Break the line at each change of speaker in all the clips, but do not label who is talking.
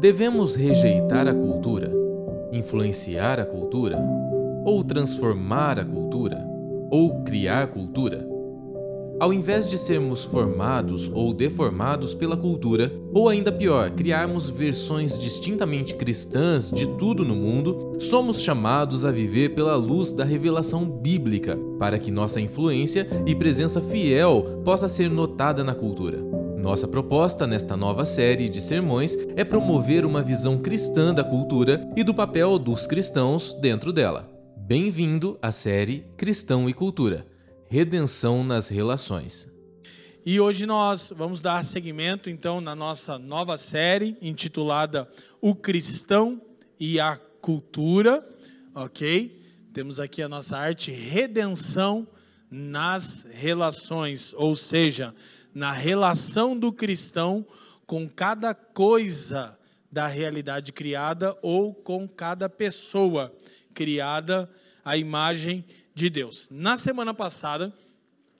Devemos rejeitar a cultura, influenciar a cultura, ou transformar a cultura, ou criar cultura? Ao invés de sermos formados ou deformados pela cultura, ou ainda pior, criarmos versões distintamente cristãs de tudo no mundo, somos chamados a viver pela luz da revelação bíblica, para que nossa influência e presença fiel possa ser notada na cultura. Nossa proposta nesta nova série de sermões é promover uma visão cristã da cultura e do papel dos cristãos dentro dela. Bem-vindo à série Cristão e Cultura redenção nas relações.
E hoje nós vamos dar seguimento então na nossa nova série intitulada O Cristão e a Cultura, ok? Temos aqui a nossa arte Redenção nas relações, ou seja, na relação do cristão com cada coisa da realidade criada ou com cada pessoa criada à imagem de Deus. Na semana passada,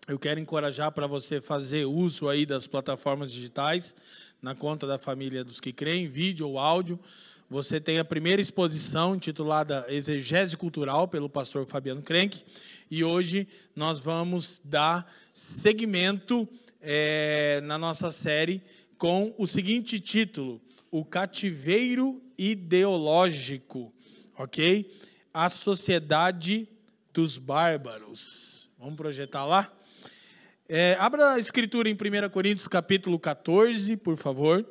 eu quero encorajar para você fazer uso aí das plataformas digitais, na conta da família dos que creem, vídeo ou áudio. Você tem a primeira exposição intitulada Exegese Cultural, pelo pastor Fabiano Krenk. E hoje nós vamos dar seguimento é, na nossa série com o seguinte título: O Cativeiro Ideológico. Ok? A sociedade dos bárbaros. Vamos projetar lá? É, abra a escritura em 1 Coríntios capítulo 14, por favor.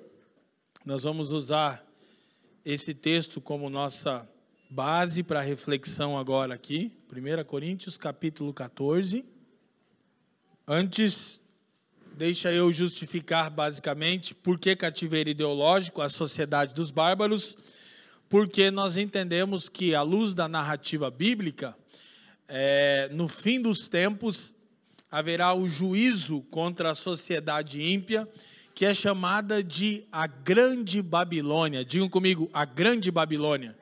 Nós vamos usar esse texto como nossa base para reflexão agora aqui. 1 Coríntios capítulo 14. Antes, deixa eu justificar basicamente por que cativeiro ideológico, a sociedade dos bárbaros, porque nós entendemos que, à luz da narrativa bíblica, é, no fim dos tempos, haverá o juízo contra a sociedade ímpia, que é chamada de a Grande Babilônia. Digam comigo, a Grande Babilônia.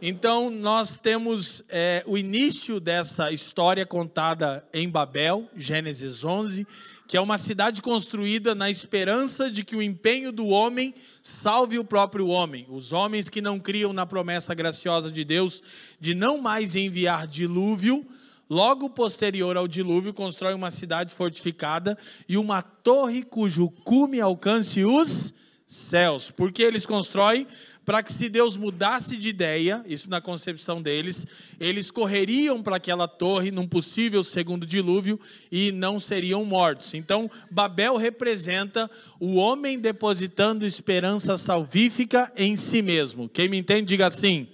Então, nós temos é, o início dessa história contada em Babel, Gênesis 11, que é uma cidade construída na esperança de que o empenho do homem salve o próprio homem. Os homens que não criam na promessa graciosa de Deus de não mais enviar dilúvio, logo posterior ao dilúvio, constrói uma cidade fortificada e uma torre cujo cume alcance os céus. Por que eles constroem? Para que se Deus mudasse de ideia, isso na concepção deles, eles correriam para aquela torre num possível segundo dilúvio e não seriam mortos. Então, Babel representa o homem depositando esperança salvífica em si mesmo. Quem me entende, diga assim.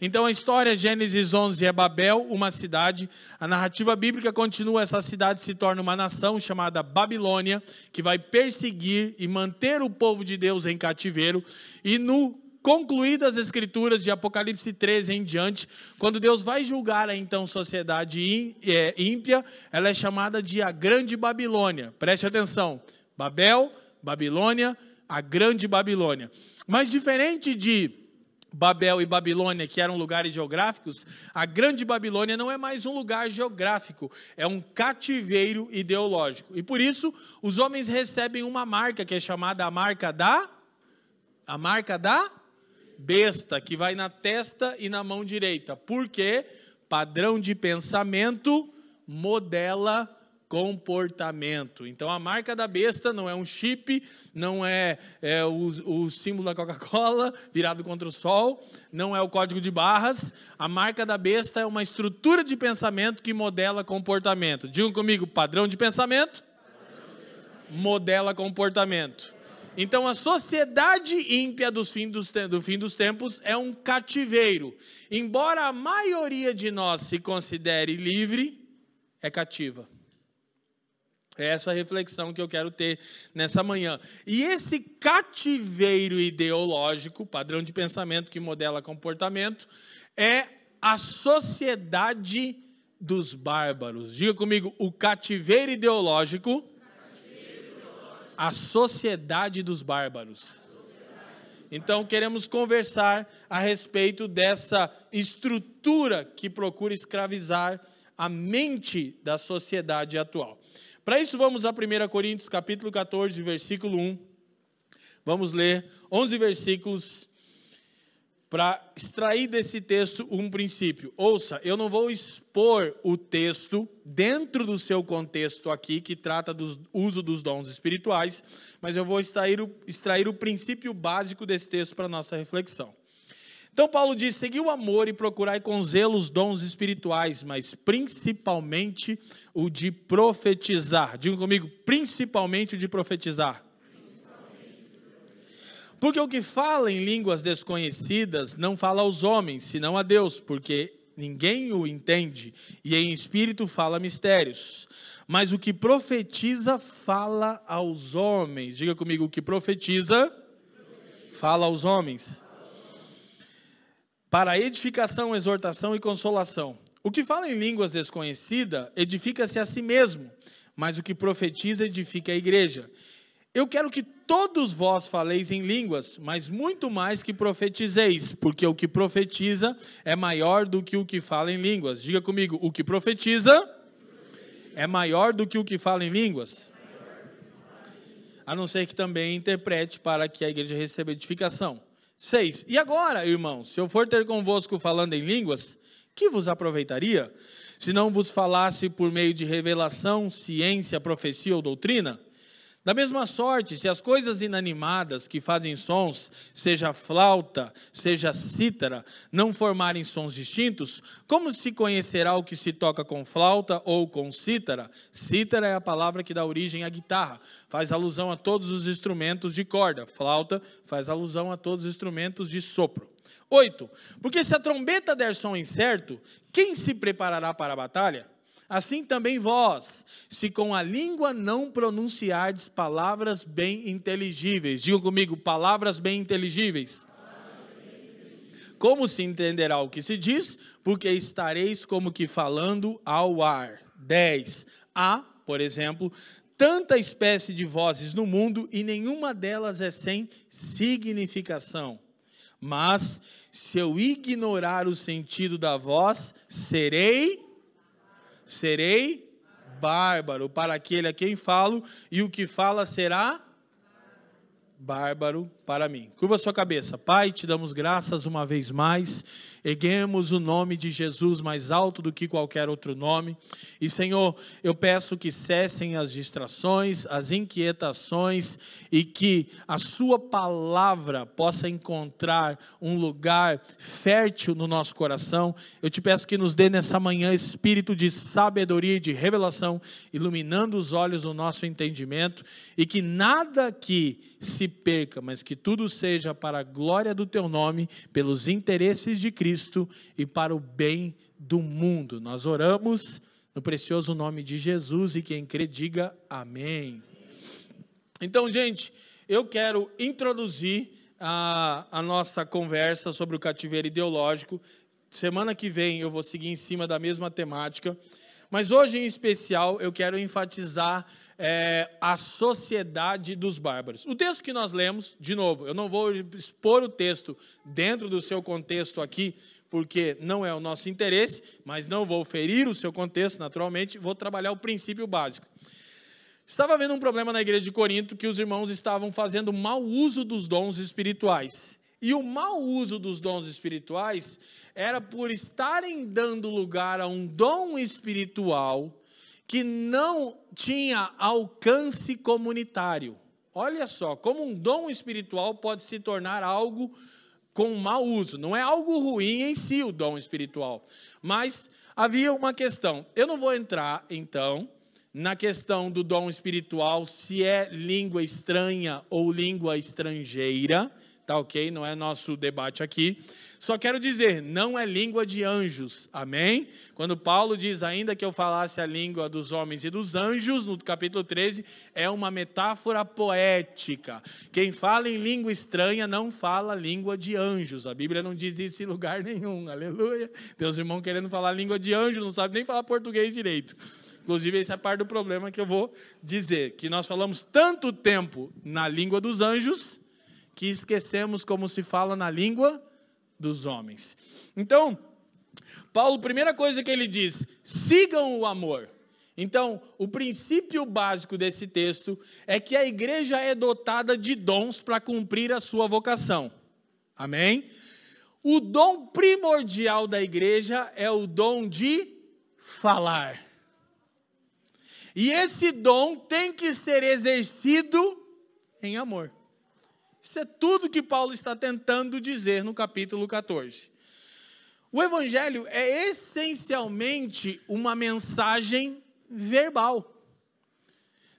Então a história Gênesis 11 é Babel, uma cidade. A narrativa bíblica continua, essa cidade se torna uma nação chamada Babilônia, que vai perseguir e manter o povo de Deus em cativeiro. E no concluídas as escrituras de Apocalipse 13 em diante, quando Deus vai julgar a então sociedade é, ímpia, ela é chamada de a Grande Babilônia. Preste atenção: Babel, Babilônia, a Grande Babilônia. Mas diferente de Babel e Babilônia, que eram lugares geográficos, a Grande Babilônia não é mais um lugar geográfico, é um cativeiro ideológico. E por isso, os homens recebem uma marca que é chamada a marca da a marca da besta que vai na testa e na mão direita. Porque padrão de pensamento modela comportamento. Então a marca da besta não é um chip, não é, é o, o, símbolo da Coca-Cola virado contra o sol, não é o código de barras. A marca da besta é uma estrutura de pensamento que modela comportamento. Digam comigo, padrão de pensamento, padrão de pensamento. modela comportamento. Então a sociedade ímpia dos fim dos, do fim dos tempos é um cativeiro. Embora a maioria de nós se considere livre, é cativa. É essa a reflexão que eu quero ter nessa manhã. E esse cativeiro ideológico, padrão de pensamento que modela comportamento, é a sociedade dos bárbaros. Diga comigo, o cativeiro ideológico a sociedade dos bárbaros. Então, queremos conversar a respeito dessa estrutura que procura escravizar a mente da sociedade atual. Para isso, vamos a 1 Coríntios, capítulo 14, versículo 1. Vamos ler 11 versículos para extrair desse texto um princípio. Ouça, eu não vou expor o texto dentro do seu contexto aqui, que trata do uso dos dons espirituais, mas eu vou extrair o, extrair o princípio básico desse texto para nossa reflexão. Então, Paulo diz: segui o amor e procurai com zelo os dons espirituais, mas principalmente o de profetizar. Diga comigo, principalmente o de profetizar. Porque o que fala em línguas desconhecidas não fala aos homens, senão a Deus, porque ninguém o entende, e em espírito fala mistérios. Mas o que profetiza fala aos homens. Diga comigo, o que profetiza fala aos homens. Para edificação, exortação e consolação. O que fala em línguas desconhecidas edifica-se a si mesmo, mas o que profetiza edifica a igreja. Eu quero que todos vós faleis em línguas, mas muito mais que profetizeis, porque o que profetiza é maior do que o que fala em línguas. Diga comigo, o que profetiza é maior do que o que fala em línguas. A não ser que também interprete para que a igreja receba edificação. Seis. E agora, irmãos, se eu for ter convosco falando em línguas, que vos aproveitaria? Se não vos falasse por meio de revelação, ciência, profecia ou doutrina? Da mesma sorte, se as coisas inanimadas que fazem sons, seja flauta, seja cítara, não formarem sons distintos, como se conhecerá o que se toca com flauta ou com cítara? Cítara é a palavra que dá origem à guitarra, faz alusão a todos os instrumentos de corda. Flauta faz alusão a todos os instrumentos de sopro. Oito. Porque se a trombeta der som incerto, quem se preparará para a batalha? Assim também vós, se com a língua não pronunciardes palavras bem inteligíveis. Diga comigo, palavras bem inteligíveis. Como se entenderá o que se diz? Porque estareis como que falando ao ar. 10. Há, por exemplo, tanta espécie de vozes no mundo e nenhuma delas é sem significação. Mas se eu ignorar o sentido da voz, serei serei bárbaro para aquele a quem falo, e o que fala será bárbaro para mim. Curva sua cabeça. Pai, te damos graças uma vez mais erguemos o nome de Jesus mais alto do que qualquer outro nome. E, Senhor, eu peço que cessem as distrações, as inquietações e que a Sua palavra possa encontrar um lugar fértil no nosso coração. Eu te peço que nos dê nessa manhã espírito de sabedoria e de revelação, iluminando os olhos do nosso entendimento e que nada aqui se perca, mas que tudo seja para a glória do Teu nome, pelos interesses de Cristo Cristo e para o bem do mundo. Nós oramos no precioso nome de Jesus e quem crê, diga amém. Então, gente, eu quero introduzir a, a nossa conversa sobre o cativeiro ideológico. Semana que vem eu vou seguir em cima da mesma temática. Mas hoje, em especial, eu quero enfatizar é, a sociedade dos bárbaros. O texto que nós lemos, de novo, eu não vou expor o texto dentro do seu contexto aqui, porque não é o nosso interesse, mas não vou ferir o seu contexto, naturalmente, vou trabalhar o princípio básico. Estava havendo um problema na igreja de Corinto que os irmãos estavam fazendo mau uso dos dons espirituais. E o mau uso dos dons espirituais era por estarem dando lugar a um dom espiritual que não tinha alcance comunitário. Olha só, como um dom espiritual pode se tornar algo com mau uso. Não é algo ruim em si o dom espiritual, mas havia uma questão. Eu não vou entrar, então, na questão do dom espiritual, se é língua estranha ou língua estrangeira tá ok? Não é nosso debate aqui. Só quero dizer, não é língua de anjos, amém? Quando Paulo diz, ainda que eu falasse a língua dos homens e dos anjos, no capítulo 13, é uma metáfora poética. Quem fala em língua estranha não fala língua de anjos. A Bíblia não diz isso em lugar nenhum, aleluia. Teus irmãos querendo falar língua de anjos, não sabe nem falar português direito. Inclusive, essa é parte do problema que eu vou dizer, que nós falamos tanto tempo na língua dos anjos que esquecemos como se fala na língua dos homens. Então, Paulo, primeira coisa que ele diz: sigam o amor. Então, o princípio básico desse texto é que a igreja é dotada de dons para cumprir a sua vocação. Amém? O dom primordial da igreja é o dom de falar. E esse dom tem que ser exercido em amor. Isso é tudo que Paulo está tentando dizer no capítulo 14. O evangelho é essencialmente uma mensagem verbal.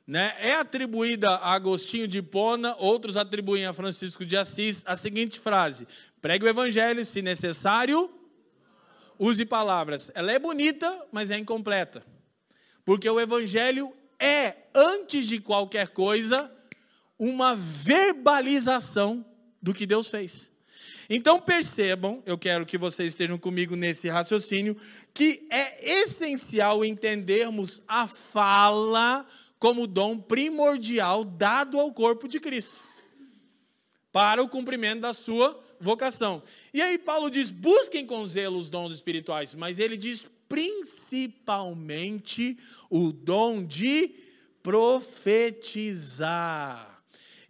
Né? É atribuída a Agostinho de Hipona, outros atribuem a Francisco de Assis a seguinte frase: pregue o evangelho, se necessário, use palavras. Ela é bonita, mas é incompleta. Porque o evangelho é, antes de qualquer coisa, uma verbalização do que Deus fez. Então percebam, eu quero que vocês estejam comigo nesse raciocínio, que é essencial entendermos a fala como dom primordial dado ao corpo de Cristo, para o cumprimento da sua vocação. E aí Paulo diz: busquem com zelo os dons espirituais, mas ele diz principalmente o dom de profetizar.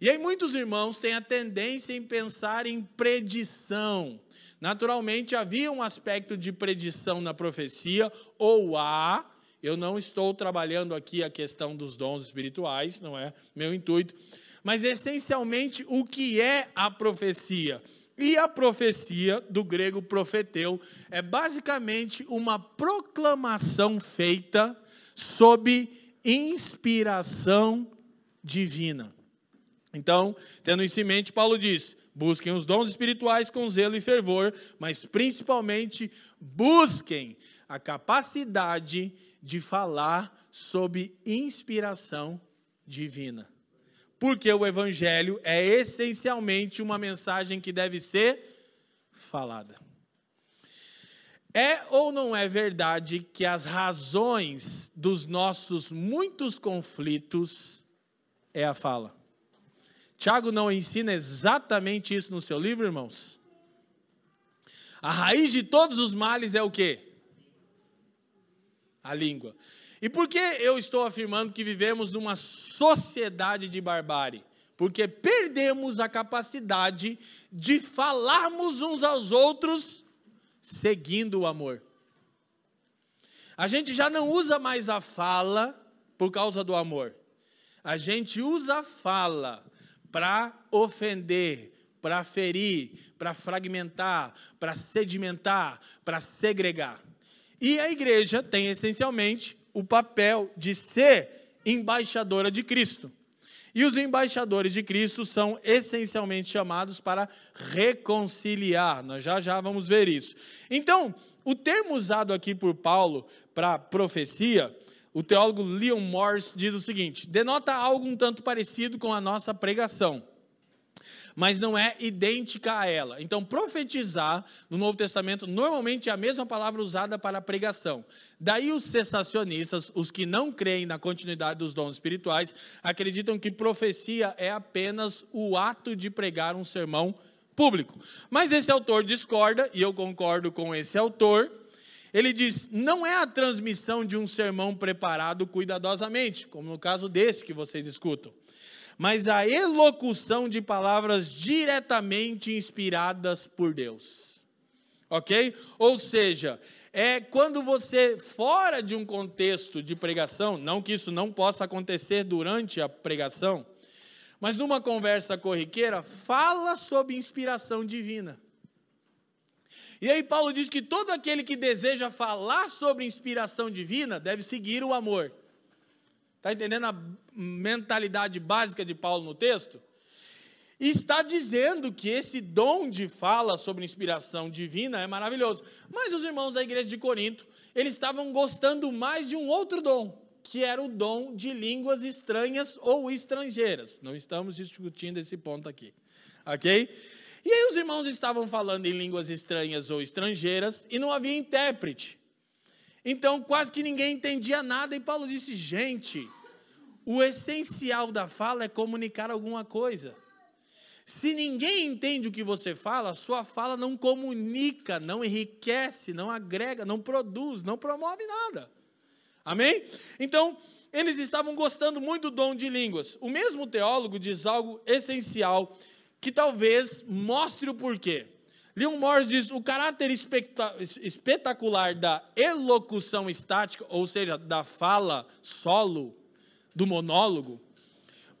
E aí muitos irmãos têm a tendência em pensar em predição. Naturalmente havia um aspecto de predição na profecia, ou há, eu não estou trabalhando aqui a questão dos dons espirituais, não é meu intuito, mas essencialmente o que é a profecia? E a profecia, do grego profeteu, é basicamente uma proclamação feita sob inspiração divina. Então, tendo isso em mente, Paulo diz: busquem os dons espirituais com zelo e fervor, mas principalmente busquem a capacidade de falar sob inspiração divina. Porque o evangelho é essencialmente uma mensagem que deve ser falada. É ou não é verdade que as razões dos nossos muitos conflitos é a fala? Tiago não ensina exatamente isso no seu livro, irmãos? A raiz de todos os males é o quê? A língua. E por que eu estou afirmando que vivemos numa sociedade de barbárie? Porque perdemos a capacidade de falarmos uns aos outros seguindo o amor. A gente já não usa mais a fala por causa do amor. A gente usa a fala para ofender, para ferir, para fragmentar, para sedimentar, para segregar. E a igreja tem essencialmente o papel de ser embaixadora de Cristo. E os embaixadores de Cristo são essencialmente chamados para reconciliar. Nós já já vamos ver isso. Então, o termo usado aqui por Paulo para profecia o teólogo Leon Morris diz o seguinte: denota algo um tanto parecido com a nossa pregação, mas não é idêntica a ela. Então, profetizar no Novo Testamento normalmente é a mesma palavra usada para pregação. Daí os cessacionistas, os que não creem na continuidade dos dons espirituais, acreditam que profecia é apenas o ato de pregar um sermão público. Mas esse autor discorda, e eu concordo com esse autor ele diz: não é a transmissão de um sermão preparado cuidadosamente, como no caso desse que vocês escutam, mas a elocução de palavras diretamente inspiradas por Deus. Ok? Ou seja, é quando você, fora de um contexto de pregação, não que isso não possa acontecer durante a pregação, mas numa conversa corriqueira, fala sob inspiração divina. E aí Paulo diz que todo aquele que deseja falar sobre inspiração divina deve seguir o amor. Está entendendo a mentalidade básica de Paulo no texto? E está dizendo que esse dom de fala sobre inspiração divina é maravilhoso. Mas os irmãos da igreja de Corinto, eles estavam gostando mais de um outro dom, que era o dom de línguas estranhas ou estrangeiras. Não estamos discutindo esse ponto aqui. OK? E aí os irmãos estavam falando em línguas estranhas ou estrangeiras e não havia intérprete. Então quase que ninguém entendia nada e Paulo disse: gente, o essencial da fala é comunicar alguma coisa. Se ninguém entende o que você fala, sua fala não comunica, não enriquece, não agrega, não produz, não promove nada. Amém? Então, eles estavam gostando muito do dom de línguas. O mesmo teólogo diz algo essencial que talvez mostre o porquê. Leon Morris diz: o caráter espetacular da elocução estática, ou seja, da fala solo, do monólogo,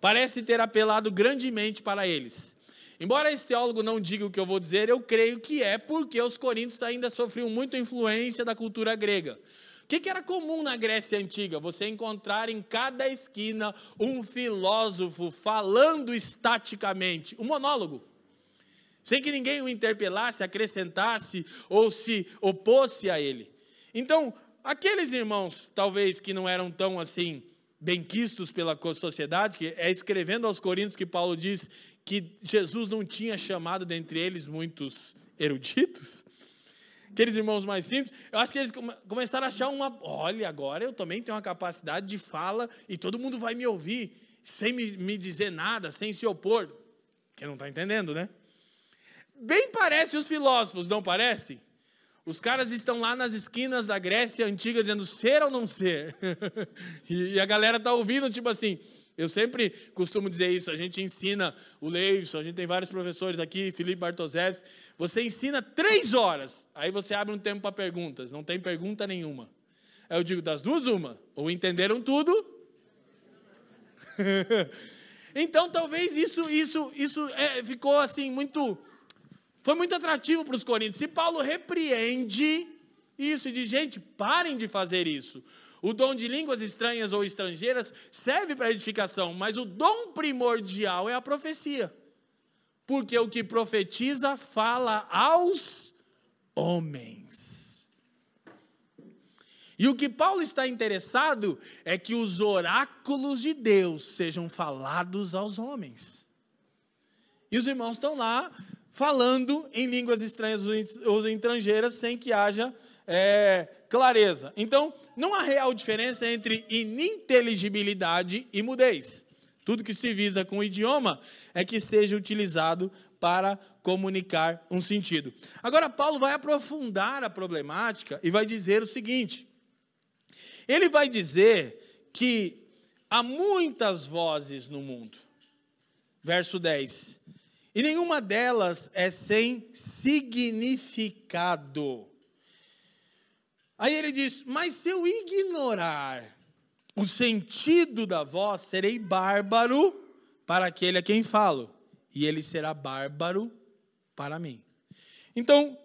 parece ter apelado grandemente para eles. Embora esse teólogo não diga o que eu vou dizer, eu creio que é porque os coríntios ainda sofriam muito influência da cultura grega. Que, que era comum na Grécia Antiga? Você encontrar em cada esquina um filósofo falando estaticamente, um monólogo sem que ninguém o interpelasse, acrescentasse ou se opôsse a ele. Então, aqueles irmãos, talvez que não eram tão assim benquistos pela sociedade, que é escrevendo aos Coríntios que Paulo diz que Jesus não tinha chamado dentre eles muitos eruditos, aqueles irmãos mais simples, eu acho que eles começaram a achar uma, olha, agora eu também tenho uma capacidade de fala e todo mundo vai me ouvir sem me, me dizer nada, sem se opor. Quem não está entendendo, né? Bem parece os filósofos, não parece? Os caras estão lá nas esquinas da Grécia antiga dizendo ser ou não ser. e a galera está ouvindo, tipo assim. Eu sempre costumo dizer isso. A gente ensina o Leivson, a gente tem vários professores aqui, Felipe Bartosés. Você ensina três horas, aí você abre um tempo para perguntas. Não tem pergunta nenhuma. Aí eu digo das duas, uma. Ou entenderam tudo. então talvez isso, isso, isso é, ficou assim muito foi muito atrativo para os coríntios. E Paulo repreende isso e diz: gente, parem de fazer isso. O dom de línguas estranhas ou estrangeiras serve para edificação, mas o dom primordial é a profecia. Porque o que profetiza fala aos homens. E o que Paulo está interessado é que os oráculos de Deus sejam falados aos homens. E os irmãos estão lá falando em línguas estranhas ou estrangeiras sem que haja é, clareza. Então, não há real diferença entre ininteligibilidade e mudez. Tudo que se visa com o idioma é que seja utilizado para comunicar um sentido. Agora, Paulo vai aprofundar a problemática e vai dizer o seguinte: ele vai dizer que há muitas vozes no mundo. Verso 10. E nenhuma delas é sem significado. Aí ele diz: Mas se eu ignorar o sentido da voz, serei bárbaro para aquele a quem falo, e ele será bárbaro para mim. Então,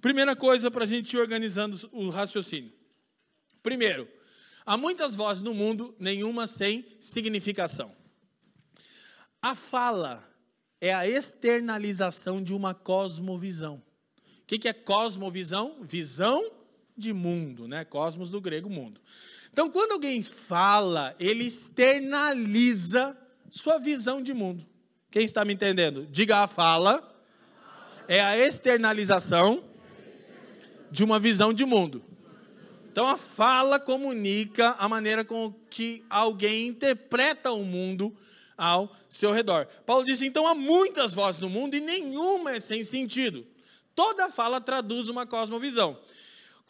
primeira coisa para a gente ir organizando o raciocínio. Primeiro, há muitas vozes no mundo, nenhuma sem significação. A fala é a externalização de uma cosmovisão. O que é cosmovisão? Visão de mundo, né? Cosmos do grego mundo. Então, quando alguém fala, ele externaliza sua visão de mundo. Quem está me entendendo? Diga a fala. É a externalização de uma visão de mundo. Então a fala comunica a maneira com que alguém interpreta o mundo ao seu redor. Paulo disse: então há muitas vozes no mundo e nenhuma é sem sentido. Toda fala traduz uma cosmovisão.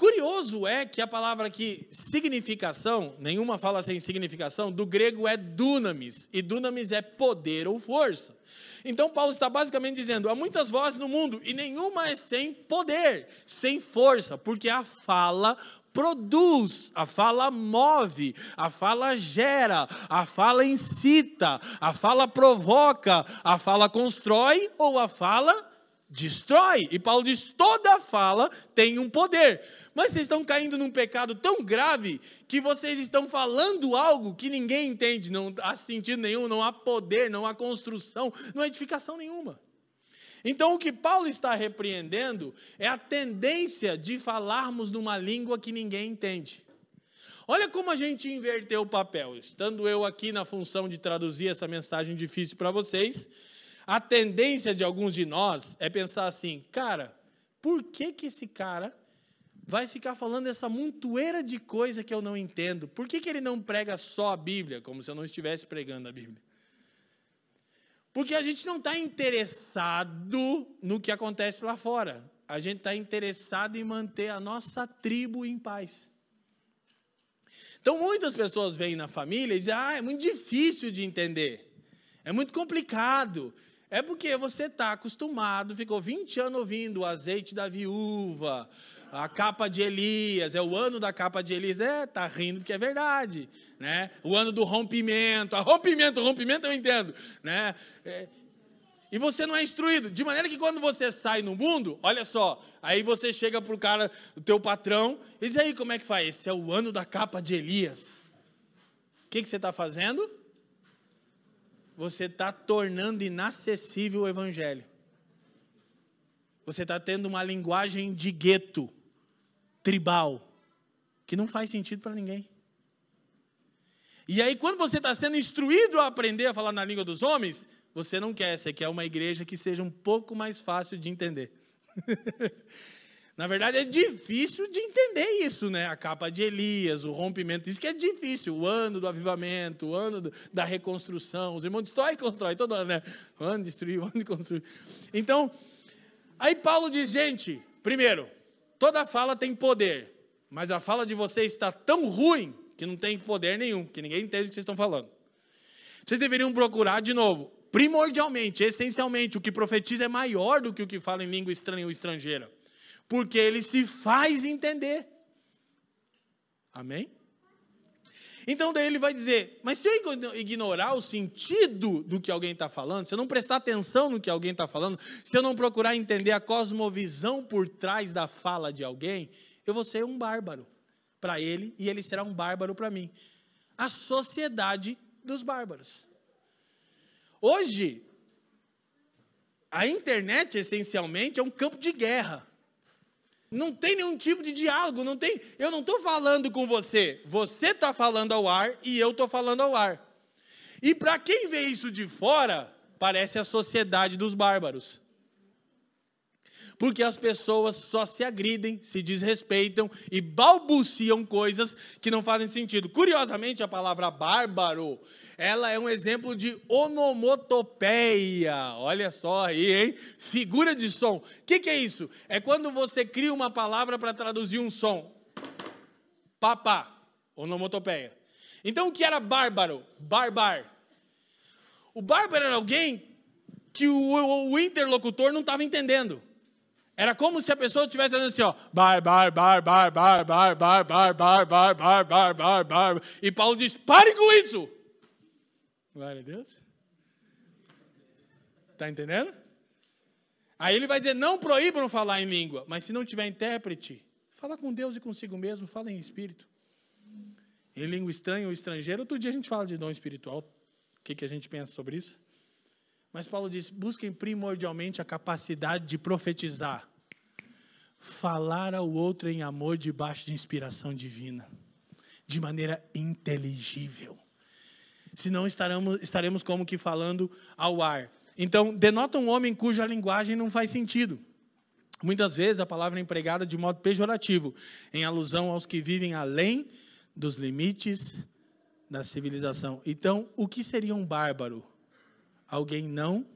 Curioso é que a palavra aqui, significação, nenhuma fala sem significação, do grego é dunamis, e dunamis é poder ou força. Então Paulo está basicamente dizendo: há muitas vozes no mundo e nenhuma é sem poder, sem força, porque a fala produz, a fala move, a fala gera, a fala incita, a fala provoca, a fala constrói ou a fala destrói. E Paulo diz: toda fala tem um poder. Mas vocês estão caindo num pecado tão grave que vocês estão falando algo que ninguém entende, não há sentido nenhum, não há poder, não há construção, não há edificação nenhuma. Então, o que Paulo está repreendendo é a tendência de falarmos numa língua que ninguém entende. Olha como a gente inverteu o papel. Estando eu aqui na função de traduzir essa mensagem difícil para vocês, a tendência de alguns de nós é pensar assim: cara, por que, que esse cara vai ficar falando essa montoeira de coisa que eu não entendo? Por que, que ele não prega só a Bíblia, como se eu não estivesse pregando a Bíblia? Porque a gente não está interessado no que acontece lá fora. A gente está interessado em manter a nossa tribo em paz. Então, muitas pessoas vêm na família e dizem: ah, é muito difícil de entender, é muito complicado. É porque você está acostumado, ficou 20 anos ouvindo o azeite da viúva, a capa de Elias, é o ano da capa de Elias. É, tá rindo porque é verdade, né? O ano do rompimento, a rompimento, rompimento eu entendo, né? É, e você não é instruído, de maneira que quando você sai no mundo, olha só, aí você chega pro cara, o teu patrão, e diz aí como é que faz? Esse é o ano da capa de Elias. O que, que você está fazendo? Você está tornando inacessível o evangelho. Você está tendo uma linguagem de gueto tribal, que não faz sentido para ninguém. E aí, quando você está sendo instruído a aprender a falar na língua dos homens, você não quer, você quer uma igreja que seja um pouco mais fácil de entender. na verdade, é difícil de entender isso, né? A capa de Elias, o rompimento, isso que é difícil. O ano do avivamento, o ano da reconstrução. Os irmãos destrói e constrói todo ano, né? O ano de destruir, o ano de. Então, aí Paulo diz, gente, primeiro, Toda fala tem poder, mas a fala de vocês está tão ruim que não tem poder nenhum, que ninguém entende o que vocês estão falando. Vocês deveriam procurar, de novo, primordialmente, essencialmente, o que profetiza é maior do que o que fala em língua estranha ou estrangeira, porque ele se faz entender. Amém? Então daí ele vai dizer: mas se eu ignorar o sentido do que alguém está falando, se eu não prestar atenção no que alguém está falando, se eu não procurar entender a cosmovisão por trás da fala de alguém, eu vou ser um bárbaro para ele e ele será um bárbaro para mim. A sociedade dos bárbaros. Hoje, a internet essencialmente é um campo de guerra. Não tem nenhum tipo de diálogo, não tem. Eu não estou falando com você. Você está falando ao ar e eu estou falando ao ar. E para quem vê isso de fora, parece a sociedade dos bárbaros. Porque as pessoas só se agridem, se desrespeitam e balbuciam coisas que não fazem sentido. Curiosamente, a palavra bárbaro ela é um exemplo de onomatopeia. Olha só aí, hein? Figura de som. O que, que é isso? É quando você cria uma palavra para traduzir um som. Papá, onomatopeia. Então, o que era bárbaro? Barbar. O bárbaro era alguém que o, o interlocutor não estava entendendo. Era como se a pessoa estivesse dizendo assim, ó, bar, bar, bar, bar, bar, bar, bar, bar, bar, bar, bar, bar, bar, bar. E Paulo diz: pare com isso! Glória a Deus. Está entendendo? Aí ele vai dizer: não proíbam falar em língua, mas se não tiver intérprete, fala com Deus e consigo mesmo, fala em espírito. Em língua estranha ou estrangeira, outro dia a gente fala de dom espiritual. O que, que a gente pensa sobre isso? Mas Paulo diz: busquem primordialmente a capacidade de profetizar, falar ao outro em amor debaixo de inspiração divina, de maneira inteligível senão estaremos, estaremos como que falando ao ar. Então, denota um homem cuja linguagem não faz sentido. Muitas vezes a palavra é empregada de modo pejorativo, em alusão aos que vivem além dos limites da civilização. Então, o que seria um bárbaro? Alguém não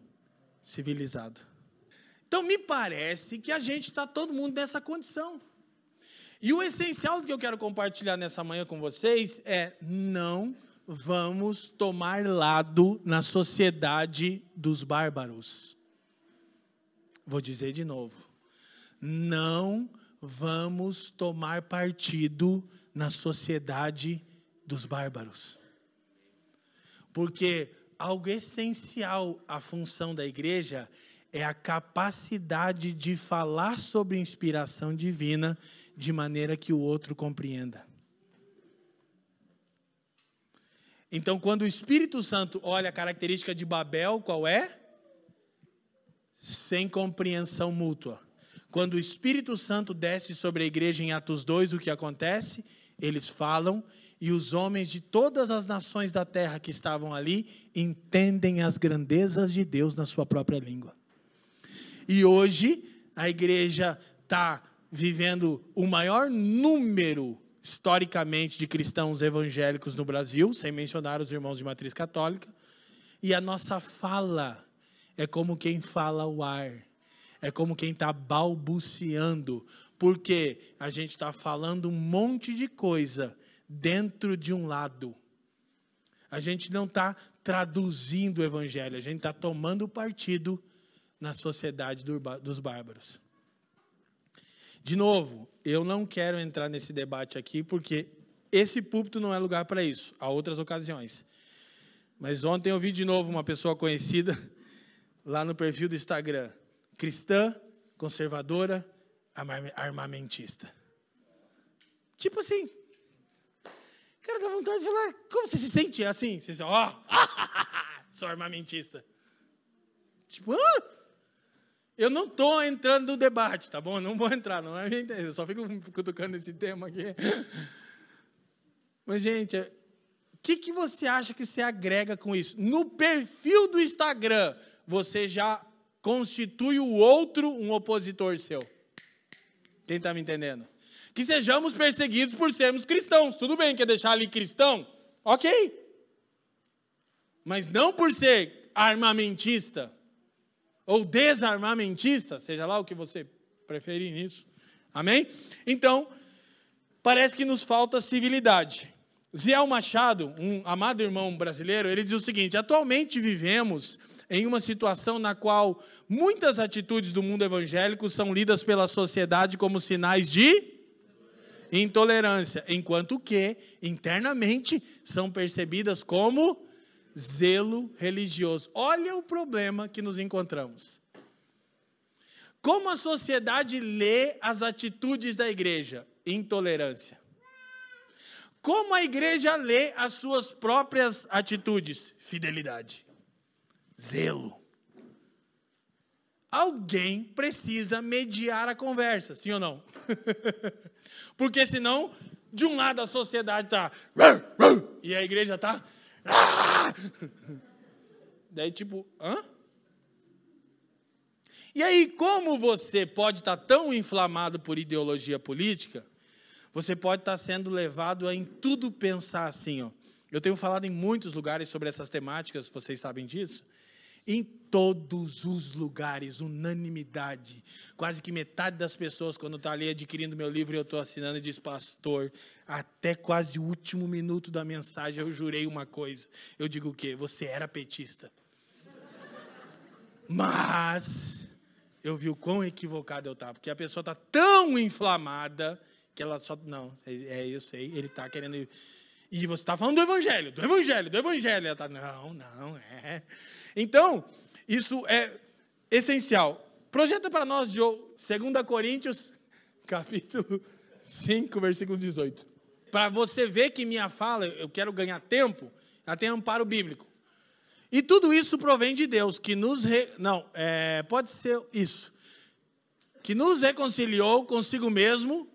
civilizado. Então, me parece que a gente está todo mundo nessa condição. E o essencial do que eu quero compartilhar nessa manhã com vocês é não vamos tomar lado na sociedade dos bárbaros. Vou dizer de novo. Não vamos tomar partido na sociedade dos bárbaros. Porque algo essencial à função da igreja é a capacidade de falar sobre inspiração divina de maneira que o outro compreenda. Então, quando o Espírito Santo olha a característica de Babel, qual é? Sem compreensão mútua. Quando o Espírito Santo desce sobre a igreja em Atos 2, o que acontece? Eles falam e os homens de todas as nações da terra que estavam ali entendem as grandezas de Deus na sua própria língua. E hoje a igreja está vivendo o maior número historicamente de cristãos evangélicos no Brasil, sem mencionar os irmãos de matriz católica, e a nossa fala é como quem fala o ar, é como quem está balbuciando, porque a gente está falando um monte de coisa dentro de um lado. A gente não está traduzindo o evangelho, a gente está tomando partido na sociedade dos bárbaros. De novo, eu não quero entrar nesse debate aqui, porque esse púlpito não é lugar para isso, há outras ocasiões. Mas ontem eu vi de novo uma pessoa conhecida lá no perfil do Instagram, cristã, conservadora, armamentista. Tipo assim, cara dá vontade de falar, como você se sente assim? Você ó, oh, sou armamentista. Tipo, ah, eu não estou entrando no debate, tá bom? não vou entrar, não é minha intenção. Eu só fico cutucando esse tema aqui. Mas, gente, o que, que você acha que você agrega com isso? No perfil do Instagram, você já constitui o outro um opositor seu. Quem está me entendendo? Que sejamos perseguidos por sermos cristãos. Tudo bem, quer deixar ali cristão? Ok. Mas não por ser armamentista ou desarmamentista, seja lá o que você preferir nisso. Amém? Então, parece que nos falta civilidade. Ziel Machado, um amado irmão brasileiro, ele diz o seguinte: atualmente vivemos em uma situação na qual muitas atitudes do mundo evangélico são lidas pela sociedade como sinais de intolerância, enquanto que internamente são percebidas como zelo religioso. Olha o problema que nos encontramos. Como a sociedade lê as atitudes da igreja? Intolerância. Como a igreja lê as suas próprias atitudes? Fidelidade, zelo. Alguém precisa mediar a conversa, sim ou não? Porque senão, de um lado a sociedade está e a igreja está Daí, tipo, hã? E aí, como você pode estar tão inflamado por ideologia política, você pode estar sendo levado a em tudo pensar assim, ó. Eu tenho falado em muitos lugares sobre essas temáticas, vocês sabem disso. Em todos os lugares, unanimidade. Quase que metade das pessoas, quando está ali adquirindo meu livro e eu estou assinando, diz: Pastor, até quase o último minuto da mensagem eu jurei uma coisa. Eu digo o quê? Você era petista. Mas eu vi o quão equivocado eu estava, porque a pessoa está tão inflamada que ela só. Não, é, é isso aí, ele está querendo. E você está falando do evangelho, do evangelho, do evangelho. Ela está, não, não, é. Então, isso é essencial. Projeta para nós de 2 Coríntios, capítulo 5, versículo 18. Para você ver que minha fala, eu quero ganhar tempo, ela tem amparo bíblico. E tudo isso provém de Deus, que nos. Re... Não, é, pode ser isso. Que nos reconciliou consigo mesmo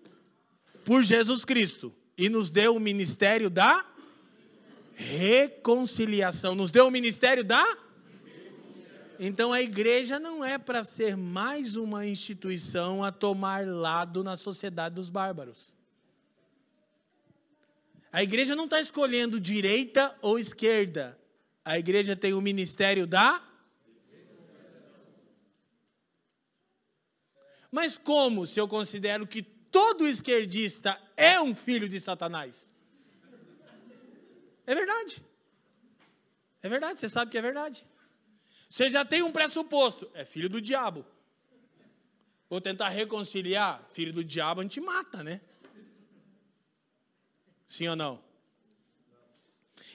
por Jesus Cristo e nos deu o ministério da reconciliação. Nos deu o ministério da então a igreja não é para ser mais uma instituição a tomar lado na sociedade dos bárbaros. A igreja não está escolhendo direita ou esquerda. A igreja tem o ministério da. Mas como se eu considero que todo esquerdista é um filho de Satanás? É verdade. É verdade, você sabe que é verdade. Você já tem um pressuposto, é filho do diabo. Vou tentar reconciliar, filho do diabo a gente mata, né? Sim ou não?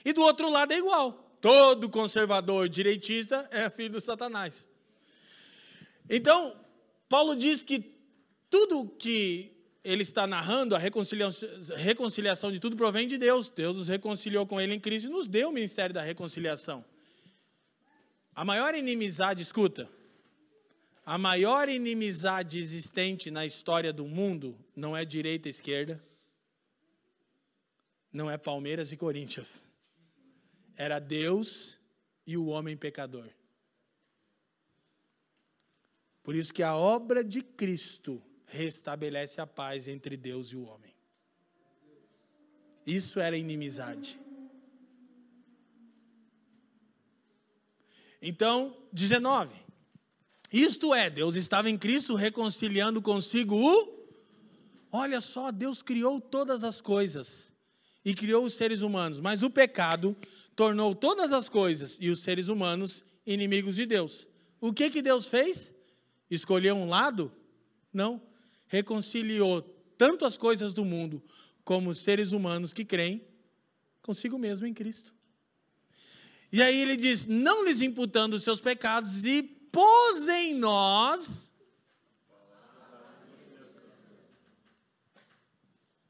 E do outro lado é igual. Todo conservador direitista é filho do Satanás. Então, Paulo diz que tudo que ele está narrando, a reconciliação, reconciliação de tudo provém de Deus. Deus nos reconciliou com ele em Cristo e nos deu o ministério da reconciliação. A maior inimizade, escuta, a maior inimizade existente na história do mundo não é direita e esquerda, não é Palmeiras e Corinthians. Era Deus e o homem pecador. Por isso que a obra de Cristo restabelece a paz entre Deus e o homem. Isso era inimizade. Então, 19. Isto é, Deus estava em Cristo reconciliando consigo o. Olha só, Deus criou todas as coisas. e criou os seres humanos, mas o pecado tornou todas as coisas e os seres humanos inimigos de Deus. O que que Deus fez? Escolheu um lado? Não. Reconciliou tanto as coisas do mundo como os seres humanos que creem consigo mesmo em Cristo. E aí ele diz: não lhes imputando os seus pecados, e pôs em nós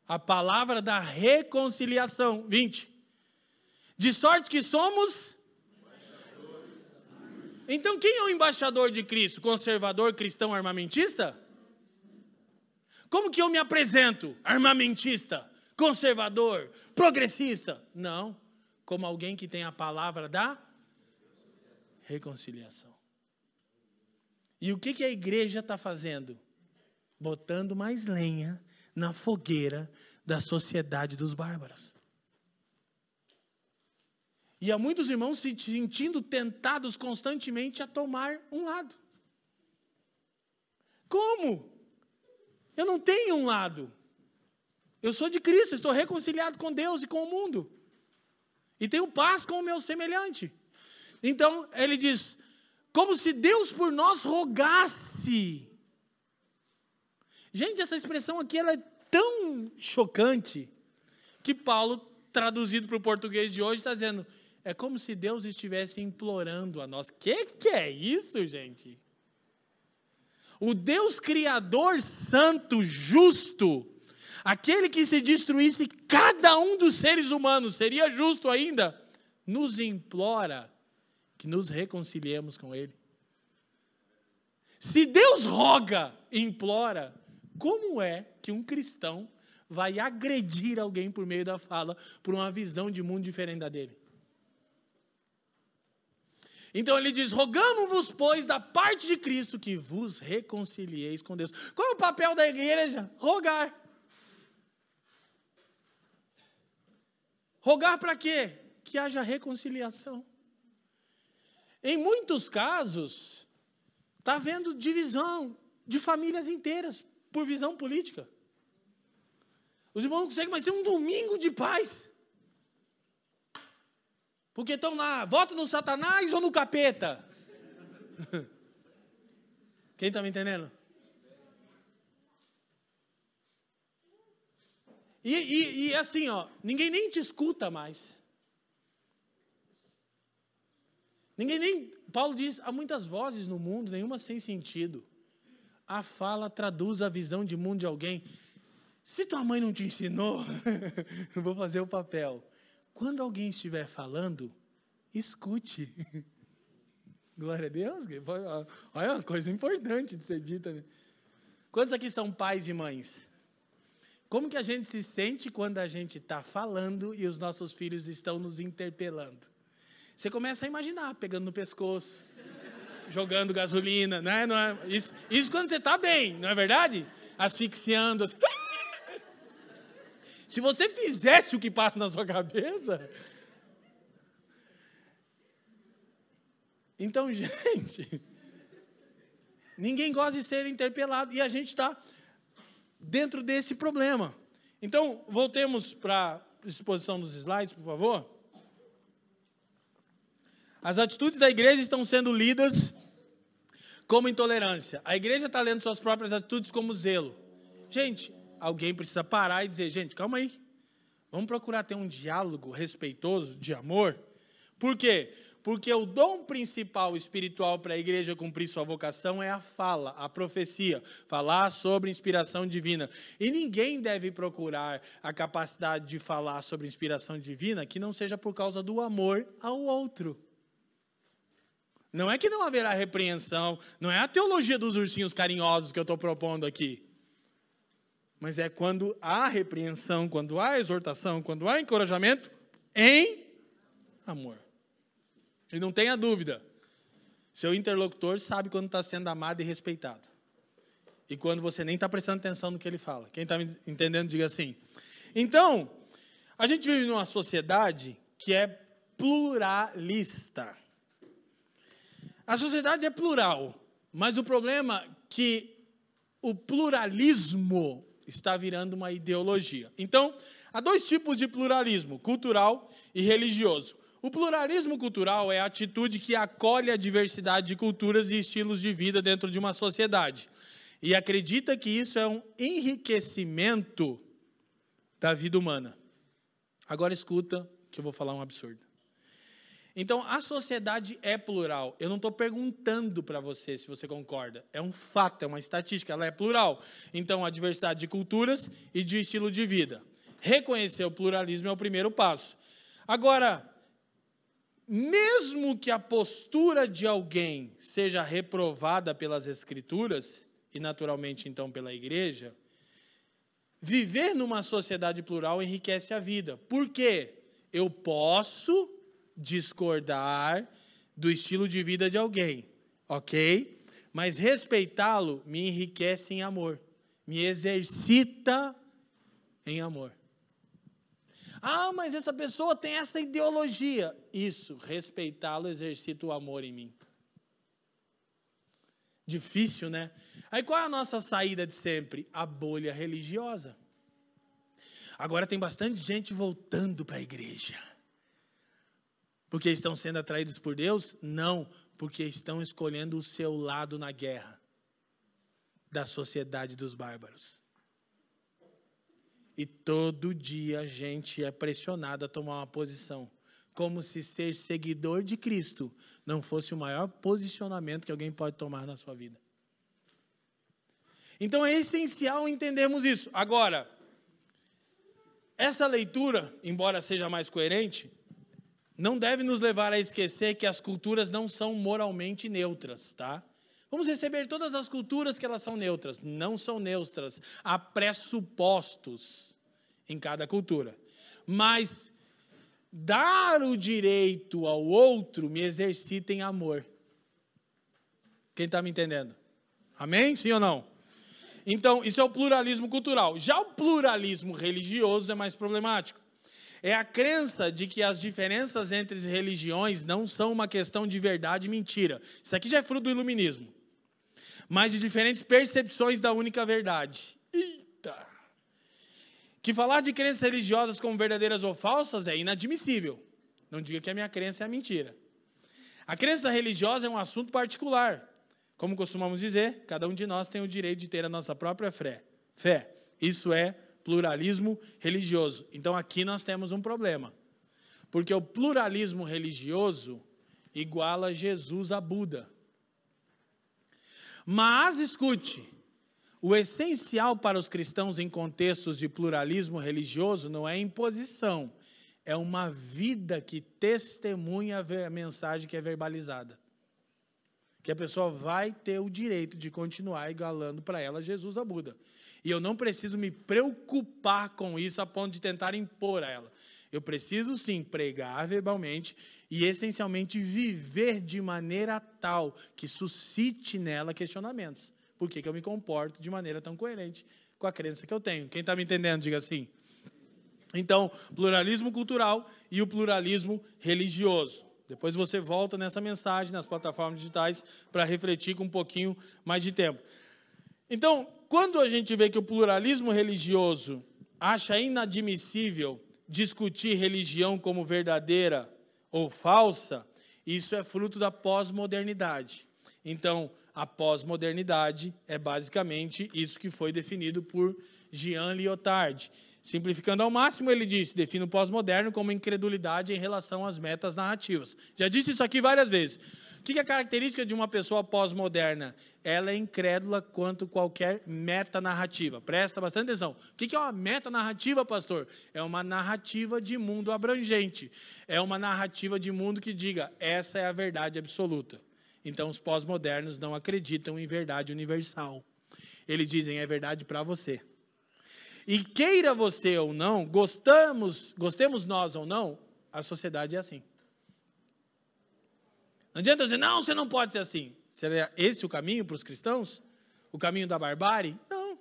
a palavra da reconciliação. 20. De sorte que somos. Então, quem é o embaixador de Cristo? Conservador, cristão, armamentista? Como que eu me apresento? Armamentista, conservador, progressista? Não, como alguém que tem a palavra da reconciliação. E o que, que a igreja está fazendo? Botando mais lenha na fogueira da sociedade dos bárbaros. E há muitos irmãos se sentindo tentados constantemente a tomar um lado. Como? Eu não tenho um lado. Eu sou de Cristo, estou reconciliado com Deus e com o mundo. E tenho paz com o meu semelhante. Então, ele diz: como se Deus por nós rogasse. Gente, essa expressão aqui ela é tão chocante que Paulo, traduzido para o português de hoje, está dizendo: é como se Deus estivesse implorando a nós. Que que é isso, gente? O Deus Criador Santo, justo, aquele que se destruísse cada um dos seres humanos, seria justo ainda, nos implora que nos reconciliemos com Ele. Se Deus roga, implora, como é que um cristão vai agredir alguém por meio da fala, por uma visão de mundo diferente da dele? Então ele diz: Rogamos-vos, pois, da parte de Cristo, que vos reconcilieis com Deus. Qual é o papel da igreja? Rogar. Rogar para quê? Que haja reconciliação. Em muitos casos, está havendo divisão de famílias inteiras por visão política. Os irmãos não conseguem mais ter um domingo de paz. Porque estão lá, voto no Satanás ou no capeta? Quem está me entendendo? E, e, e, assim, ó, ninguém nem te escuta mais. Ninguém nem. Paulo diz: há muitas vozes no mundo, nenhuma sem sentido. A fala traduz a visão de mundo de alguém. Se tua mãe não te ensinou, vou fazer o papel. Quando alguém estiver falando, escute. Glória a Deus. Olha uma coisa importante de ser dita. Né? Quantos aqui são pais e mães? Como que a gente se sente quando a gente está falando e os nossos filhos estão nos interpelando? Você começa a imaginar, pegando no pescoço, jogando gasolina, né? Não é, isso, isso quando você está bem, não é verdade? Asfixiando. Assim. Se você fizesse o que passa na sua cabeça. Então, gente, ninguém gosta de ser interpelado e a gente está dentro desse problema. Então, voltemos para a exposição dos slides, por favor. As atitudes da igreja estão sendo lidas como intolerância. A igreja está lendo suas próprias atitudes como zelo. Gente, alguém precisa parar e dizer: gente, calma aí. Vamos procurar ter um diálogo respeitoso, de amor. Por quê? Porque o dom principal espiritual para a igreja cumprir sua vocação é a fala, a profecia, falar sobre inspiração divina. E ninguém deve procurar a capacidade de falar sobre inspiração divina que não seja por causa do amor ao outro. Não é que não haverá repreensão, não é a teologia dos ursinhos carinhosos que eu estou propondo aqui. Mas é quando há repreensão, quando há exortação, quando há encorajamento em amor. E não tenha dúvida, seu interlocutor sabe quando está sendo amado e respeitado. E quando você nem está prestando atenção no que ele fala. Quem está me entendendo, diga assim. Então, a gente vive numa sociedade que é pluralista. A sociedade é plural, mas o problema é que o pluralismo está virando uma ideologia. Então, Há dois tipos de pluralismo: cultural e religioso. O pluralismo cultural é a atitude que acolhe a diversidade de culturas e estilos de vida dentro de uma sociedade e acredita que isso é um enriquecimento da vida humana. Agora escuta que eu vou falar um absurdo. Então, a sociedade é plural. Eu não estou perguntando para você se você concorda. É um fato, é uma estatística, ela é plural. Então, a diversidade de culturas e de estilo de vida. Reconhecer o pluralismo é o primeiro passo. Agora, mesmo que a postura de alguém seja reprovada pelas Escrituras, e naturalmente então pela igreja, viver numa sociedade plural enriquece a vida. Por quê? Eu posso discordar do estilo de vida de alguém, ok? Mas respeitá-lo me enriquece em amor, me exercita em amor. Ah, mas essa pessoa tem essa ideologia. Isso, respeitá-lo exercita o amor em mim. Difícil, né? Aí qual é a nossa saída de sempre? A bolha religiosa. Agora tem bastante gente voltando para a igreja. Porque estão sendo atraídos por Deus? Não, porque estão escolhendo o seu lado na guerra da sociedade dos bárbaros. E todo dia a gente é pressionado a tomar uma posição, como se ser seguidor de Cristo não fosse o maior posicionamento que alguém pode tomar na sua vida. Então é essencial entendermos isso. Agora, essa leitura, embora seja mais coerente, não deve nos levar a esquecer que as culturas não são moralmente neutras, tá? Vamos receber todas as culturas que elas são neutras. Não são neutras. Há pressupostos em cada cultura. Mas dar o direito ao outro me exercita em amor. Quem está me entendendo? Amém? Sim ou não? Então, isso é o pluralismo cultural. Já o pluralismo religioso é mais problemático. É a crença de que as diferenças entre as religiões não são uma questão de verdade e mentira. Isso aqui já é fruto do iluminismo. Mas de diferentes percepções da única verdade. Eita! Que falar de crenças religiosas como verdadeiras ou falsas é inadmissível. Não diga que a minha crença é a mentira. A crença religiosa é um assunto particular. Como costumamos dizer, cada um de nós tem o direito de ter a nossa própria fé. Fé. Isso é pluralismo religioso. Então aqui nós temos um problema. Porque o pluralismo religioso iguala Jesus a Buda. Mas escute, o essencial para os cristãos em contextos de pluralismo religioso não é imposição, é uma vida que testemunha a mensagem que é verbalizada que a pessoa vai ter o direito de continuar igualando para ela Jesus a Buda. E eu não preciso me preocupar com isso a ponto de tentar impor a ela. Eu preciso sim pregar verbalmente e essencialmente viver de maneira tal que suscite nela questionamentos. Por que, que eu me comporto de maneira tão coerente com a crença que eu tenho? Quem está me entendendo, diga assim. Então, pluralismo cultural e o pluralismo religioso. Depois você volta nessa mensagem nas plataformas digitais para refletir com um pouquinho mais de tempo. Então, quando a gente vê que o pluralismo religioso acha inadmissível discutir religião como verdadeira ou falsa, isso é fruto da pós-modernidade. Então, a pós-modernidade é basicamente isso que foi definido por Jean Lyotard. Simplificando ao máximo, ele disse: define o pós-moderno como incredulidade em relação às metas narrativas. Já disse isso aqui várias vezes. O que é a característica de uma pessoa pós-moderna? Ela é incrédula quanto qualquer meta narrativa. Presta bastante atenção. O que é uma meta narrativa, pastor? É uma narrativa de mundo abrangente. É uma narrativa de mundo que diga: essa é a verdade absoluta. Então, os pós-modernos não acreditam em verdade universal. Eles dizem: é verdade para você. E queira você ou não, gostamos, gostemos nós ou não, a sociedade é assim. Não adianta dizer, não, você não pode ser assim. Seria esse o caminho para os cristãos? O caminho da barbárie? Não.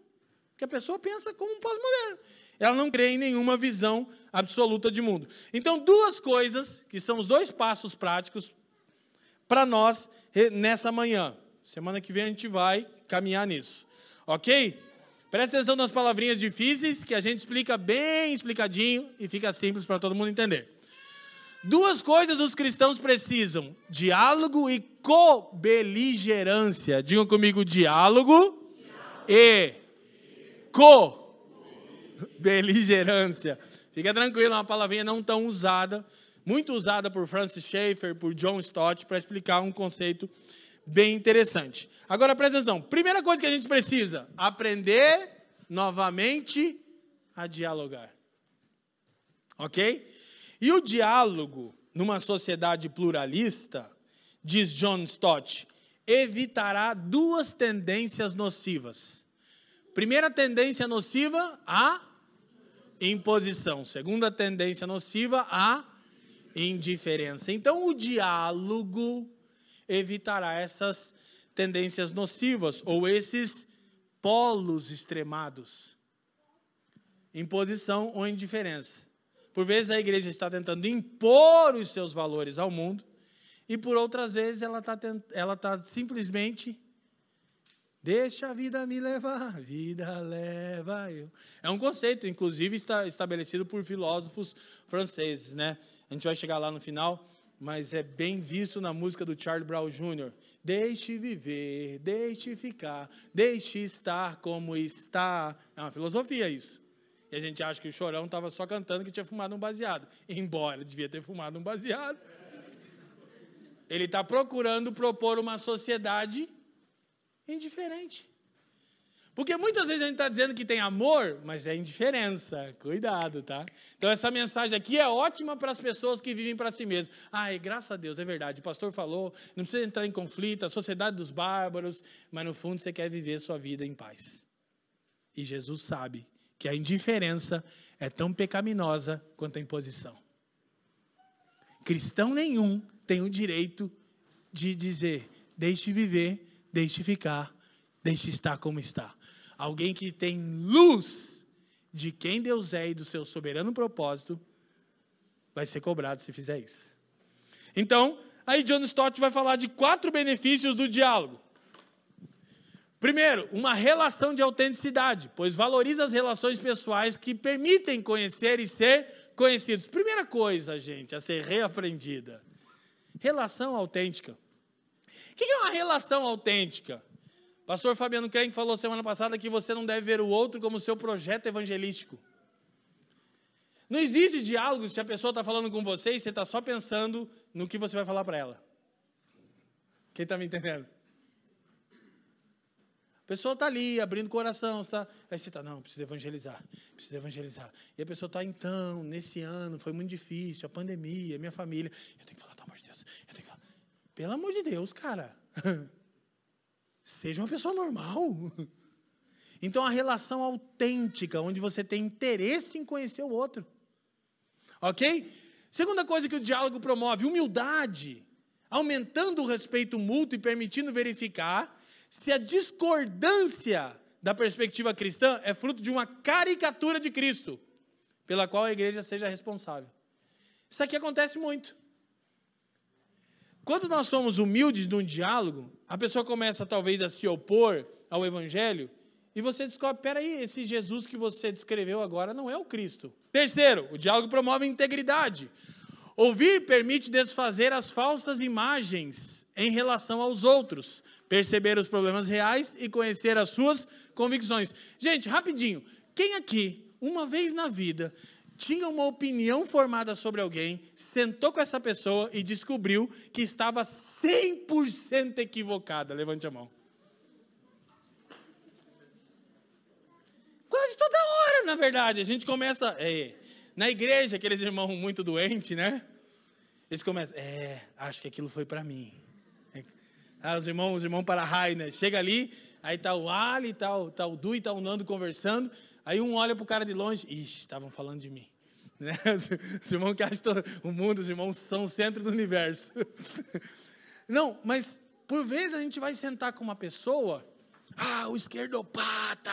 Porque a pessoa pensa como um pós-moderno. Ela não crê em nenhuma visão absoluta de mundo. Então, duas coisas, que são os dois passos práticos para nós nessa manhã. Semana que vem a gente vai caminhar nisso. Ok? Presta atenção nas palavrinhas difíceis, que a gente explica bem explicadinho e fica simples para todo mundo entender. Duas coisas os cristãos precisam: diálogo e co-beligerância. Digam comigo: diálogo, diálogo. e co-beligerância. Fica tranquilo, é uma palavrinha não tão usada, muito usada por Francis Schaeffer, por John Stott, para explicar um conceito bem interessante. Agora presta atenção. Primeira coisa que a gente precisa: aprender novamente a dialogar. Ok? E o diálogo numa sociedade pluralista, diz John Stott, evitará duas tendências nocivas. Primeira tendência nociva, a imposição. Segunda tendência nociva, a indiferença. Então, o diálogo evitará essas tendências nocivas ou esses polos extremados imposição ou indiferença. Por vezes a igreja está tentando impor os seus valores ao mundo, e por outras vezes ela está ela tá simplesmente. Deixa a vida me levar, a vida leva eu. É um conceito, inclusive, está estabelecido por filósofos franceses, né? A gente vai chegar lá no final, mas é bem visto na música do Charlie Brown Jr. Deixe viver, deixe ficar, deixe estar como está. É uma filosofia isso. E a gente acha que o chorão estava só cantando que tinha fumado um baseado. Embora devia ter fumado um baseado. Ele está procurando propor uma sociedade indiferente. Porque muitas vezes a gente está dizendo que tem amor, mas é indiferença. Cuidado, tá? Então essa mensagem aqui é ótima para as pessoas que vivem para si mesmas. Ai, graças a Deus, é verdade. O pastor falou, não precisa entrar em conflito, a sociedade dos bárbaros, mas no fundo você quer viver sua vida em paz. E Jesus sabe que a indiferença é tão pecaminosa quanto a imposição. Cristão nenhum tem o direito de dizer: deixe viver, deixe ficar, deixe estar como está. Alguém que tem luz de quem Deus é e do seu soberano propósito, vai ser cobrado se fizer isso. Então, aí John Stott vai falar de quatro benefícios do diálogo. Primeiro, uma relação de autenticidade, pois valoriza as relações pessoais que permitem conhecer e ser conhecidos. Primeira coisa, gente, a ser reaprendida: relação autêntica. O que é uma relação autêntica? Pastor Fabiano Krenk falou semana passada que você não deve ver o outro como seu projeto evangelístico. Não existe diálogo se a pessoa está falando com você e você está só pensando no que você vai falar para ela. Quem está me entendendo? A pessoa está ali, abrindo o coração, está. Aí você está, não, precisa evangelizar, precisa evangelizar. E a pessoa está, então, nesse ano, foi muito difícil, a pandemia, minha família. Eu tenho que falar, pelo amor de Deus, eu tenho que falar. Pelo amor de Deus, cara. Seja uma pessoa normal. Então, a relação autêntica, onde você tem interesse em conhecer o outro. Ok? Segunda coisa que o diálogo promove: humildade, aumentando o respeito mútuo e permitindo verificar se a discordância da perspectiva cristã é fruto de uma caricatura de Cristo, pela qual a igreja seja responsável. Isso aqui acontece muito. Quando nós somos humildes num diálogo, a pessoa começa talvez a se opor ao evangelho e você descobre, peraí, esse Jesus que você descreveu agora não é o Cristo. Terceiro, o diálogo promove integridade. Ouvir permite desfazer as falsas imagens em relação aos outros, perceber os problemas reais e conhecer as suas convicções. Gente, rapidinho, quem aqui, uma vez na vida, tinha uma opinião formada sobre alguém, sentou com essa pessoa e descobriu que estava 100% equivocada. Levante a mão. Quase toda hora, na verdade. A gente começa. É, na igreja, aqueles irmãos muito doentes, né? Eles começam. É, acho que aquilo foi para mim. Ah, os irmãos, os irmãos para raio, né? Chega ali, aí tá o Ali, tá o, tá o Du e tá o Nando conversando. Aí um olha para o cara de longe, ixi, estavam falando de mim. Né? Os irmãos que acham que o mundo, os irmãos são o centro do universo. Não, mas por vezes a gente vai sentar com uma pessoa, ah, o esquerdopata,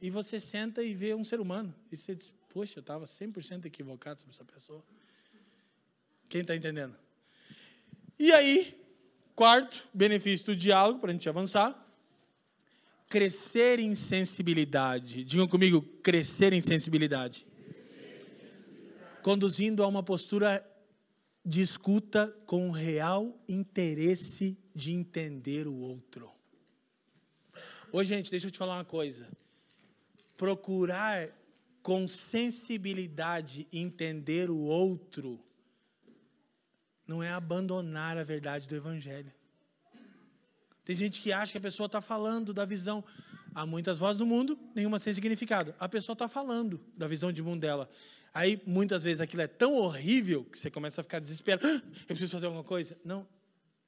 e você senta e vê um ser humano. E você diz, poxa, eu estava 100% equivocado sobre essa pessoa. Quem está entendendo? E aí, quarto benefício do diálogo, para a gente avançar, crescer em sensibilidade. Digam comigo, crescer em sensibilidade. Conduzindo a uma postura de escuta com real interesse de entender o outro. Hoje, gente, deixa eu te falar uma coisa. Procurar com sensibilidade entender o outro não é abandonar a verdade do Evangelho. Tem gente que acha que a pessoa está falando da visão. Há muitas vozes no mundo, nenhuma sem significado. A pessoa está falando da visão de mundo dela. Aí, muitas vezes, aquilo é tão horrível que você começa a ficar desesperado. Ah, eu preciso fazer alguma coisa. Não,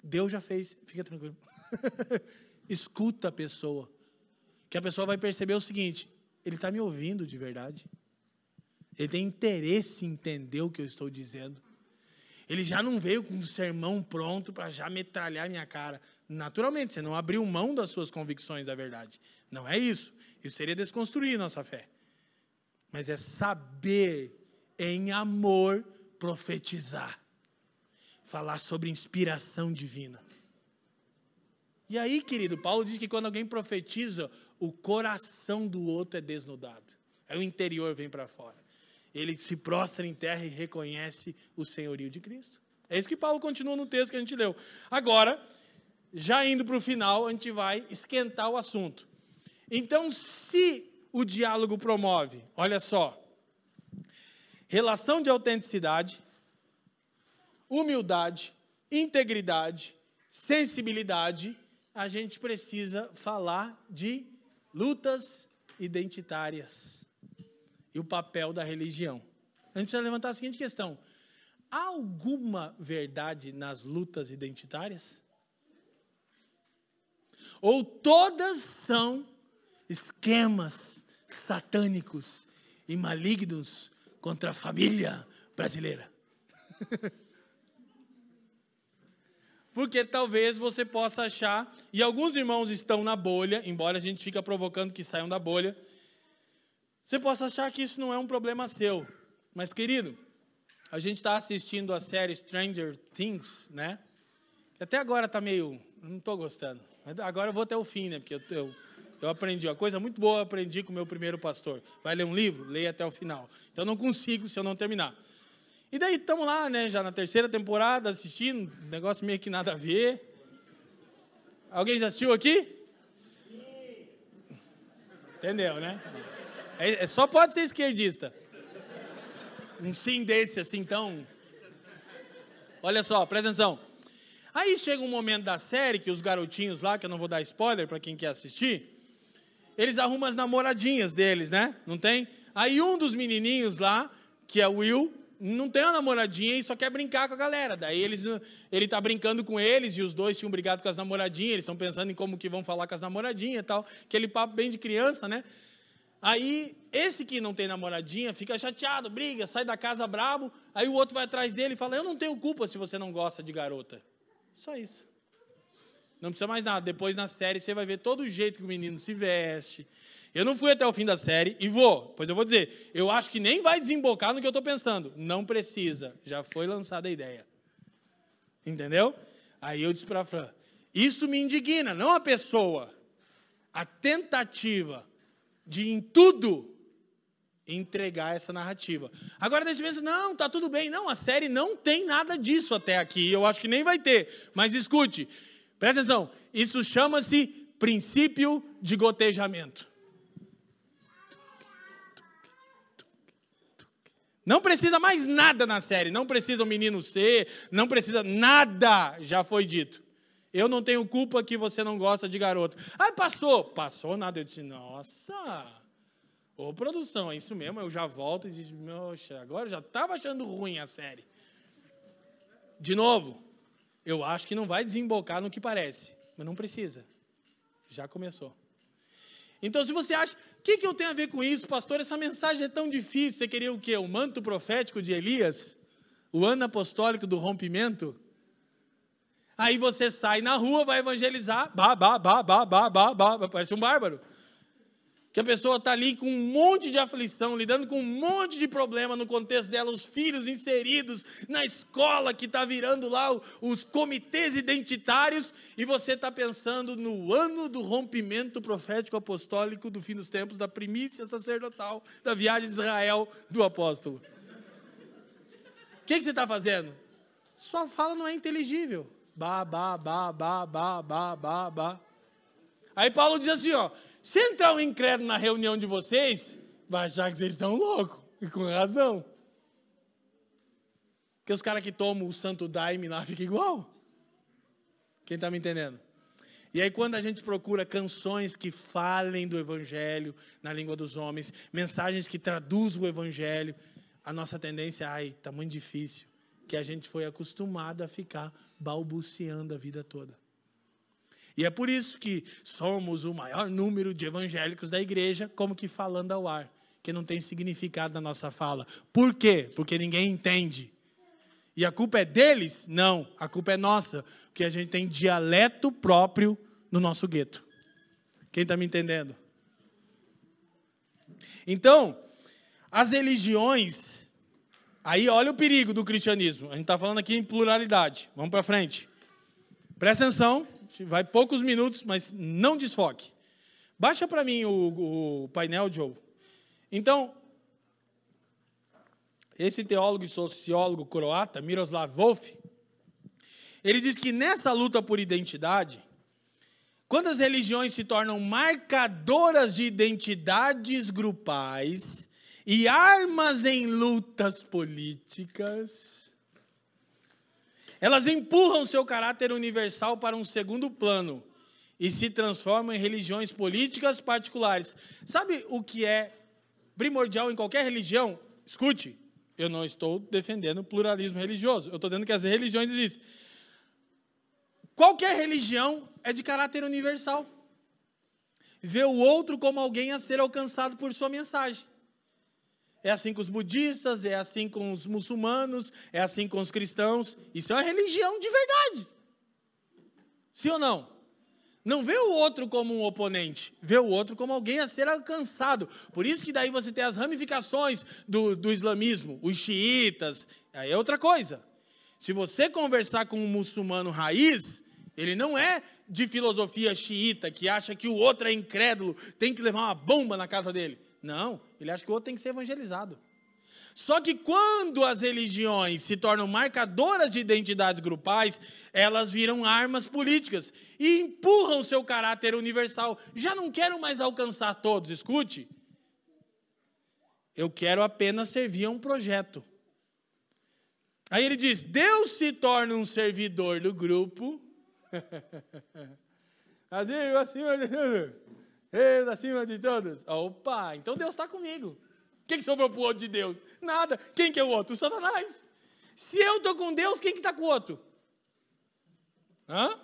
Deus já fez, fica tranquilo. Escuta a pessoa. Que a pessoa vai perceber o seguinte: ele está me ouvindo de verdade. Ele tem interesse em entender o que eu estou dizendo. Ele já não veio com um sermão pronto para já metralhar minha cara. Naturalmente, você não abriu mão das suas convicções da verdade. Não é isso. Isso seria desconstruir nossa fé. Mas é saber, em amor, profetizar. Falar sobre inspiração divina. E aí, querido, Paulo diz que quando alguém profetiza, o coração do outro é desnudado. Aí o interior vem para fora ele se prostra em terra e reconhece o senhorio de Cristo. É isso que Paulo continua no texto que a gente leu. Agora, já indo para o final, a gente vai esquentar o assunto. Então, se o diálogo promove, olha só, relação de autenticidade, humildade, integridade, sensibilidade, a gente precisa falar de lutas identitárias o papel da religião. A gente precisa levantar a seguinte questão: há alguma verdade nas lutas identitárias? Ou todas são esquemas satânicos e malignos contra a família brasileira? Porque talvez você possa achar, e alguns irmãos estão na bolha, embora a gente fica provocando que saiam da bolha, você possa achar que isso não é um problema seu, mas querido, a gente está assistindo a série Stranger Things, né? Até agora está meio, não estou gostando. Agora eu vou até o fim, né? Porque eu, eu, eu aprendi uma coisa muito boa, eu aprendi com o meu primeiro pastor. Vai ler um livro, leia até o final. Então não consigo se eu não terminar. E daí estamos lá, né? Já na terceira temporada assistindo, negócio meio que nada a ver. Alguém já assistiu aqui? Entendeu, né? É, é, só pode ser esquerdista. Um sim desse, assim, tão. Olha só, presta atenção. Aí chega um momento da série que os garotinhos lá, que eu não vou dar spoiler para quem quer assistir, eles arrumam as namoradinhas deles, né? Não tem? Aí um dos menininhos lá, que é o Will, não tem uma namoradinha e só quer brincar com a galera. Daí eles, ele tá brincando com eles e os dois tinham brigado com as namoradinhas, eles estão pensando em como que vão falar com as namoradinhas e tal. Aquele papo bem de criança, né? Aí, esse que não tem namoradinha fica chateado, briga, sai da casa brabo. Aí o outro vai atrás dele e fala: Eu não tenho culpa se você não gosta de garota. Só isso. Não precisa mais nada. Depois na série você vai ver todo o jeito que o menino se veste. Eu não fui até o fim da série e vou, pois eu vou dizer, eu acho que nem vai desembocar no que eu estou pensando. Não precisa, já foi lançada a ideia. Entendeu? Aí eu disse para a Fran: Isso me indigna, não a pessoa, a tentativa de em tudo entregar essa narrativa. Agora, nesse pensa, não, tá tudo bem. Não, a série não tem nada disso até aqui. Eu acho que nem vai ter. Mas escute, presta atenção. Isso chama-se princípio de gotejamento. Não precisa mais nada na série. Não precisa o menino ser, não precisa nada, já foi dito. Eu não tenho culpa que você não gosta de garoto. Aí passou. Passou nada. Eu disse, nossa. Ô, produção, é isso mesmo. Eu já volto e disse, poxa, agora já estava achando ruim a série. De novo, eu acho que não vai desembocar no que parece. Mas não precisa. Já começou. Então, se você acha, o que, que eu tenho a ver com isso, pastor? Essa mensagem é tão difícil. Você queria o quê? O manto profético de Elias? O ano apostólico do rompimento? Aí você sai na rua, vai evangelizar, bah, bah, bah, bah, bah, bah, parece um bárbaro. que a pessoa está ali com um monte de aflição, lidando com um monte de problema no contexto dela, os filhos inseridos na escola que está virando lá os comitês identitários, e você está pensando no ano do rompimento profético apostólico do fim dos tempos, da primícia sacerdotal, da viagem de Israel do apóstolo. O que, que você está fazendo? Sua fala não é inteligível. Ba, ba, ba, ba, ba, ba, ba, ba. Aí Paulo diz assim, ó, se entrar um incrédulo na reunião de vocês, vai achar que vocês estão loucos. E com razão. Porque os caras que tomam o santo daime lá ficam igual. Quem está me entendendo? E aí, quando a gente procura canções que falem do Evangelho na língua dos homens, mensagens que traduzam o Evangelho, a nossa tendência é, ai, está muito difícil, que a gente foi acostumado a ficar balbuciando a vida toda. E é por isso que somos o maior número de evangélicos da igreja, como que falando ao ar, que não tem significado na nossa fala. Por quê? Porque ninguém entende. E a culpa é deles? Não, a culpa é nossa, porque a gente tem dialeto próprio no nosso gueto. Quem está me entendendo? Então, as religiões, aí olha o perigo do cristianismo. A gente está falando aqui em pluralidade. Vamos para frente. Presta atenção, vai poucos minutos, mas não desfoque. Baixa para mim o, o painel, Joe. Então, esse teólogo e sociólogo croata, Miroslav Wolf, ele diz que nessa luta por identidade, quando as religiões se tornam marcadoras de identidades grupais e armas em lutas políticas, elas empurram seu caráter universal para um segundo plano e se transformam em religiões políticas particulares. Sabe o que é primordial em qualquer religião? Escute, eu não estou defendendo o pluralismo religioso, eu estou dizendo que as religiões existem. Qualquer religião é de caráter universal. Vê o outro como alguém a ser alcançado por sua mensagem. É assim com os budistas, é assim com os muçulmanos, é assim com os cristãos. Isso é uma religião de verdade. Sim ou não? Não vê o outro como um oponente, vê o outro como alguém a ser alcançado. Por isso que daí você tem as ramificações do, do islamismo, os xiitas, aí é outra coisa. Se você conversar com um muçulmano raiz, ele não é de filosofia xiita, que acha que o outro é incrédulo, tem que levar uma bomba na casa dele. Não, ele acha que o outro tem que ser evangelizado. Só que quando as religiões se tornam marcadoras de identidades grupais, elas viram armas políticas e empurram seu caráter universal. Já não quero mais alcançar todos, escute. Eu quero apenas servir a um projeto. Aí ele diz: Deus se torna um servidor do grupo. assim, assim, Eis acima de todos. Opa, então Deus está comigo. Quem que sobrou para o outro de Deus? Nada. Quem que é o outro? O Satanás. Se eu estou com Deus, quem que está com o outro? Hã?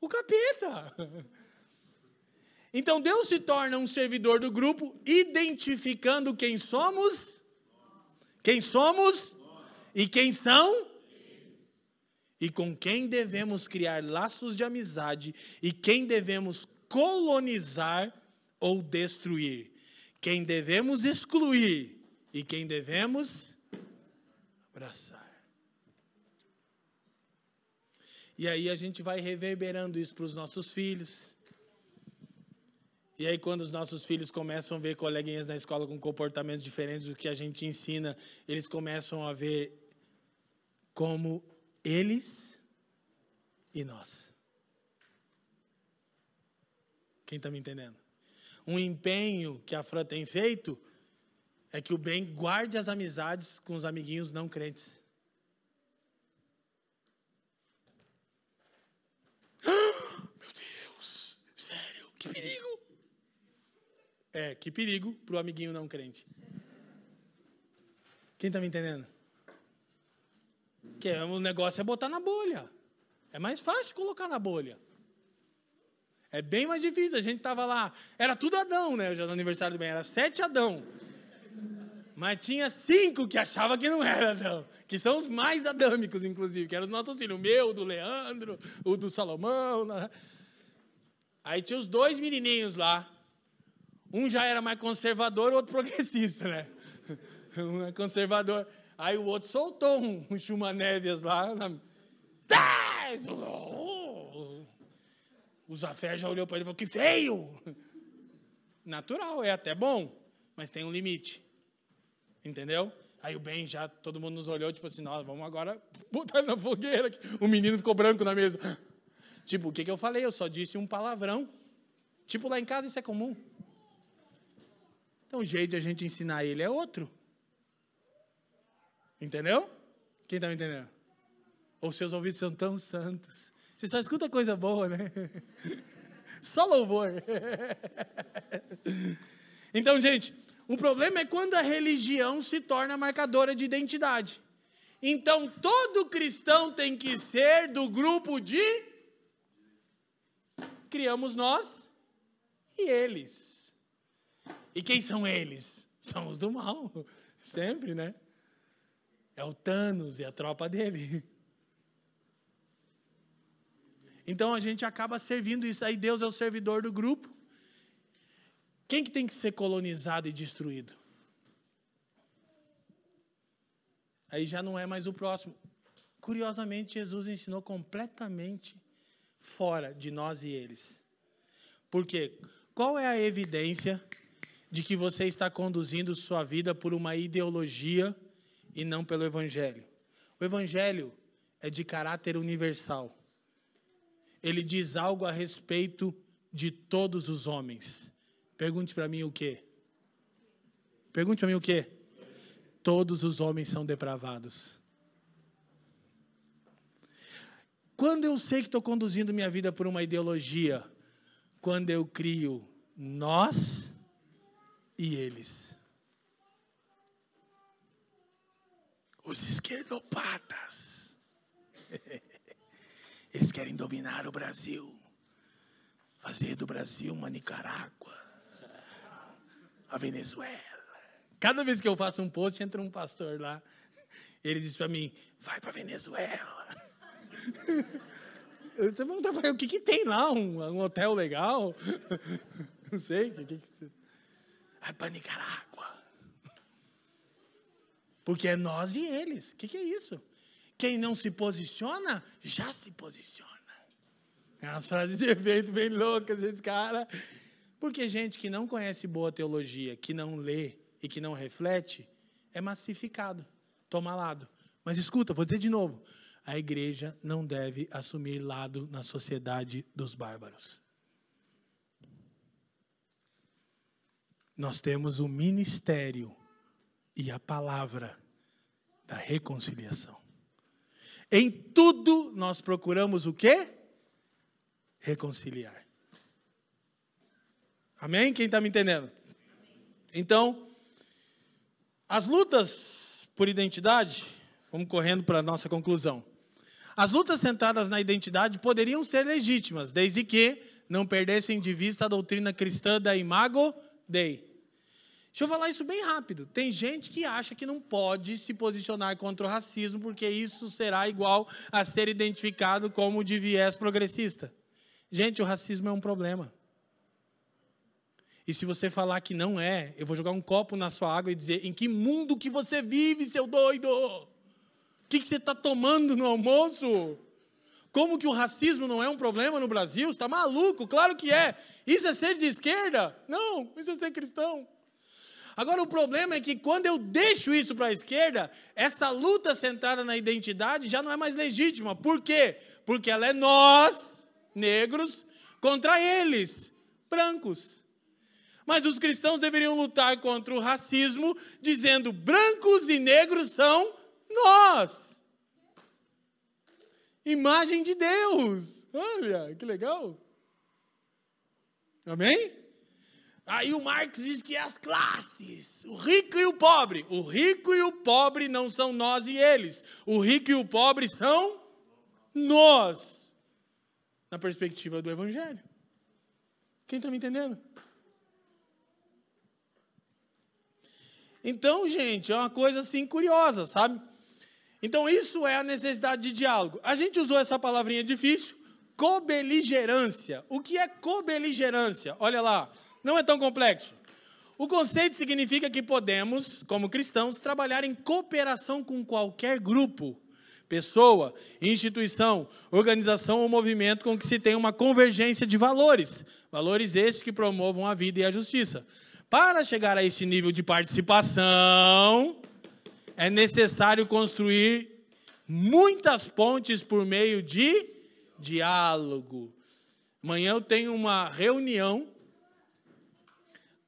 O capeta. Então Deus se torna um servidor do grupo, identificando quem somos, quem somos e quem são, e com quem devemos criar laços de amizade e quem devemos colonizar ou destruir, quem devemos excluir e quem devemos abraçar. E aí a gente vai reverberando isso para os nossos filhos. E aí, quando os nossos filhos começam a ver coleguinhas na escola com comportamentos diferentes do que a gente ensina, eles começam a ver como eles e nós. Quem está me entendendo? Um empenho que a Fran tem feito é que o bem guarde as amizades com os amiguinhos não crentes. meu Deus, sério, que perigo. É, que perigo para o amiguinho não crente. Quem está me entendendo? Que o negócio é botar na bolha. É mais fácil colocar na bolha. É bem mais difícil. A gente estava lá, era tudo Adão, né? Já no aniversário do bem, era sete Adão. Mas tinha cinco que achava que não era Adão, que são os mais adâmicos, inclusive, que eram os nossos filhos, o meu, o do Leandro, o do Salomão. Né? Aí tinha os dois menininhos lá. Um já era mais conservador, o outro progressista, né? Um é conservador. Aí o outro soltou um, um chuma-névias lá. Na... O Zafé já olhou para ele e falou: Que feio! Natural, é até bom, mas tem um limite. Entendeu? Aí o bem já, todo mundo nos olhou, tipo assim, nós vamos agora botar na fogueira. O menino ficou branco na mesa. Tipo, o que, que eu falei? Eu só disse um palavrão. Tipo, lá em casa isso é comum. Então o jeito de a gente ensinar ele é outro. Entendeu? Quem está me entendendo? Ou seus ouvidos são tão santos. Você só escuta coisa boa, né? Só louvor. Então, gente, o problema é quando a religião se torna marcadora de identidade. Então, todo cristão tem que ser do grupo de. Criamos nós e eles. E quem são eles? São os do mal. Sempre, né? É o Thanos e a tropa dele. Então a gente acaba servindo isso. Aí Deus é o servidor do grupo. Quem que tem que ser colonizado e destruído? Aí já não é mais o próximo. Curiosamente, Jesus ensinou completamente fora de nós e eles. Por quê? Qual é a evidência de que você está conduzindo sua vida por uma ideologia e não pelo Evangelho? O Evangelho é de caráter universal ele diz algo a respeito de todos os homens. Pergunte para mim o quê? Pergunte para mim o quê? Todos os homens são depravados. Quando eu sei que estou conduzindo minha vida por uma ideologia, quando eu crio nós e eles. Os esquerdopatas. Eles querem dominar o Brasil, fazer do Brasil uma Nicarágua, a Venezuela. Cada vez que eu faço um post, entra um pastor lá. Ele diz para mim: vai para Venezuela. Eu para o que, que tem lá? Um, um hotel legal? Não sei. Que, que... Vai para Nicarágua. Porque é nós e eles. O que, que é isso? Quem não se posiciona, já se posiciona. É umas frases de efeito bem loucas, esse cara. Porque gente que não conhece boa teologia, que não lê e que não reflete, é massificado, toma lado. Mas escuta, vou dizer de novo: a igreja não deve assumir lado na sociedade dos bárbaros. Nós temos o ministério e a palavra da reconciliação. Em tudo nós procuramos o quê? Reconciliar. Amém? Quem está me entendendo? Então, as lutas por identidade, vamos correndo para a nossa conclusão. As lutas centradas na identidade poderiam ser legítimas, desde que não perdessem de vista a doutrina cristã da imago Dei. Deixa eu falar isso bem rápido. Tem gente que acha que não pode se posicionar contra o racismo, porque isso será igual a ser identificado como de viés progressista. Gente, o racismo é um problema. E se você falar que não é, eu vou jogar um copo na sua água e dizer: em que mundo que você vive, seu doido? O que, que você está tomando no almoço? Como que o racismo não é um problema no Brasil? Você está maluco? Claro que é. Isso é ser de esquerda? Não, isso é ser cristão. Agora, o problema é que quando eu deixo isso para a esquerda, essa luta centrada na identidade já não é mais legítima. Por quê? Porque ela é nós, negros, contra eles, brancos. Mas os cristãos deveriam lutar contra o racismo, dizendo: brancos e negros são nós. Imagem de Deus. Olha, que legal. Amém? Aí o Marx diz que é as classes, o rico e o pobre. O rico e o pobre não são nós e eles. O rico e o pobre são nós, na perspectiva do Evangelho. Quem está me entendendo? Então, gente, é uma coisa assim curiosa, sabe? Então, isso é a necessidade de diálogo. A gente usou essa palavrinha difícil, cobeligerância. O que é cobeligerância? Olha lá, não é tão complexo. O conceito significa que podemos, como cristãos, trabalhar em cooperação com qualquer grupo, pessoa, instituição, organização ou movimento com que se tenha uma convergência de valores, valores esses que promovam a vida e a justiça. Para chegar a esse nível de participação, é necessário construir muitas pontes por meio de diálogo. Amanhã eu tenho uma reunião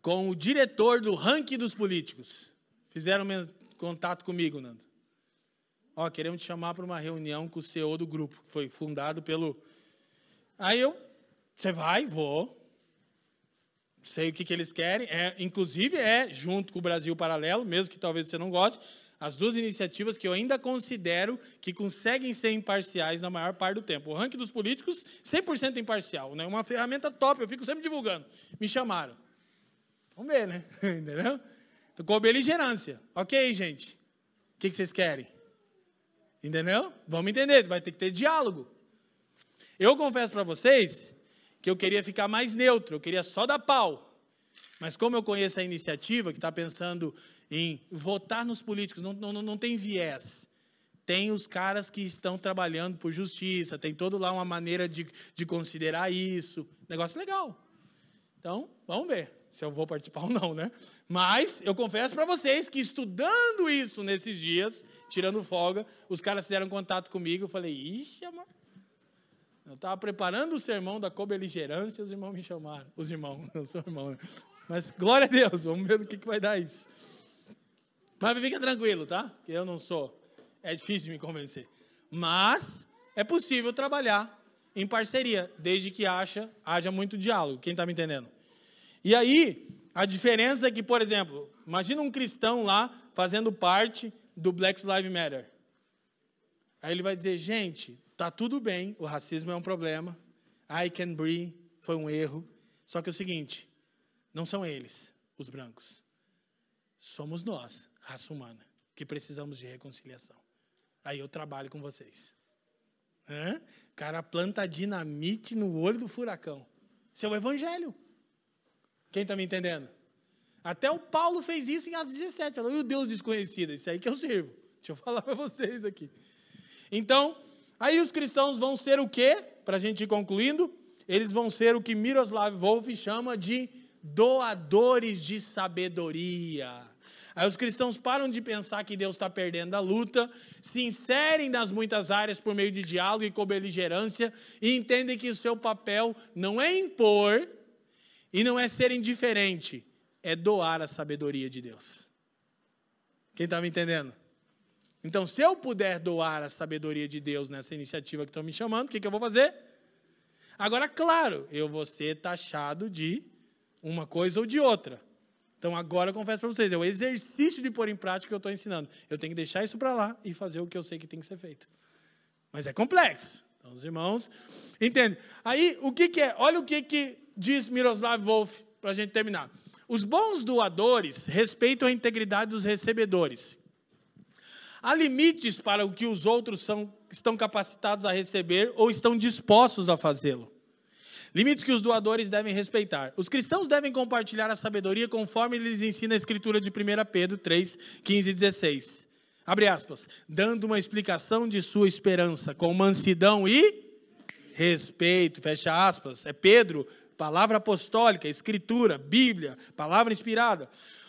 com o diretor do ranking dos políticos. Fizeram contato comigo, Nando. Ó, queremos te chamar para uma reunião com o CEO do grupo, que foi fundado pelo. Aí eu, você vai, vou. Sei o que, que eles querem. É, inclusive é junto com o Brasil Paralelo, mesmo que talvez você não goste, as duas iniciativas que eu ainda considero que conseguem ser imparciais na maior parte do tempo. O ranking dos políticos, 100% imparcial, né? Uma ferramenta top, eu fico sempre divulgando. Me chamaram. Vamos ver, né? Entendeu? Então, com beligerância. Ok, gente? O que, vocês querem? Entendeu? Vamos entender, vai ter que ter diálogo. Eu confesso para vocês que eu queria ficar mais neutro, eu queria só dar pau. Mas como eu conheço a iniciativa que está pensando em votar nos políticos, não, não, não tem viés. Tem os caras que estão trabalhando por justiça, tem todo lá uma maneira de, de considerar isso. Negócio legal. Então, vamos ver se eu vou participar ou não, né? Mas eu confesso para vocês que estudando isso nesses dias, tirando folga, os caras fizeram contato comigo. Eu falei, ixi, amor. Eu estava preparando o sermão da cobeligerância, os irmãos me chamaram. Os irmãos, não sou irmão, né? Mas glória a Deus, vamos ver no que, que vai dar isso. Mas fica tranquilo, tá? Que eu não sou. É difícil me convencer. Mas é possível trabalhar em parceria, desde que haja, haja muito diálogo. Quem está me entendendo? E aí, a diferença é que, por exemplo, imagina um cristão lá fazendo parte do Black Lives Matter. Aí ele vai dizer, gente, tá tudo bem, o racismo é um problema, I can breathe foi um erro. Só que é o seguinte, não são eles, os brancos. Somos nós, raça humana, que precisamos de reconciliação. Aí eu trabalho com vocês. Hã? O cara planta dinamite no olho do furacão. Isso é o evangelho. Quem está me entendendo? Até o Paulo fez isso em Atos 17. Falou, e o Deus desconhecido? Isso aí que eu sirvo. Deixa eu falar para vocês aqui. Então, aí os cristãos vão ser o quê? Para a gente ir concluindo, eles vão ser o que Miroslav Wolf chama de doadores de sabedoria. Aí os cristãos param de pensar que Deus está perdendo a luta, se inserem nas muitas áreas por meio de diálogo e cobeligerância e entendem que o seu papel não é impor, e não é ser indiferente, é doar a sabedoria de Deus. Quem está me entendendo? Então, se eu puder doar a sabedoria de Deus nessa iniciativa que estão me chamando, o que, que eu vou fazer? Agora, claro, eu vou ser taxado de uma coisa ou de outra. Então, agora eu confesso para vocês, é o exercício de pôr em prática que eu estou ensinando. Eu tenho que deixar isso para lá e fazer o que eu sei que tem que ser feito. Mas é complexo. Então, os irmãos entendem. Aí, o que, que é? Olha o que, que diz Miroslav Wolf, para a gente terminar. Os bons doadores respeitam a integridade dos recebedores. Há limites para o que os outros são, estão capacitados a receber ou estão dispostos a fazê-lo. Limites que os doadores devem respeitar. Os cristãos devem compartilhar a sabedoria conforme lhes ensina a Escritura de 1 Pedro 3, 15 e 16. Abre aspas. Dando uma explicação de sua esperança com mansidão e respeito. Fecha aspas. É Pedro palavra apostólica, escritura, Bíblia, palavra inspirada.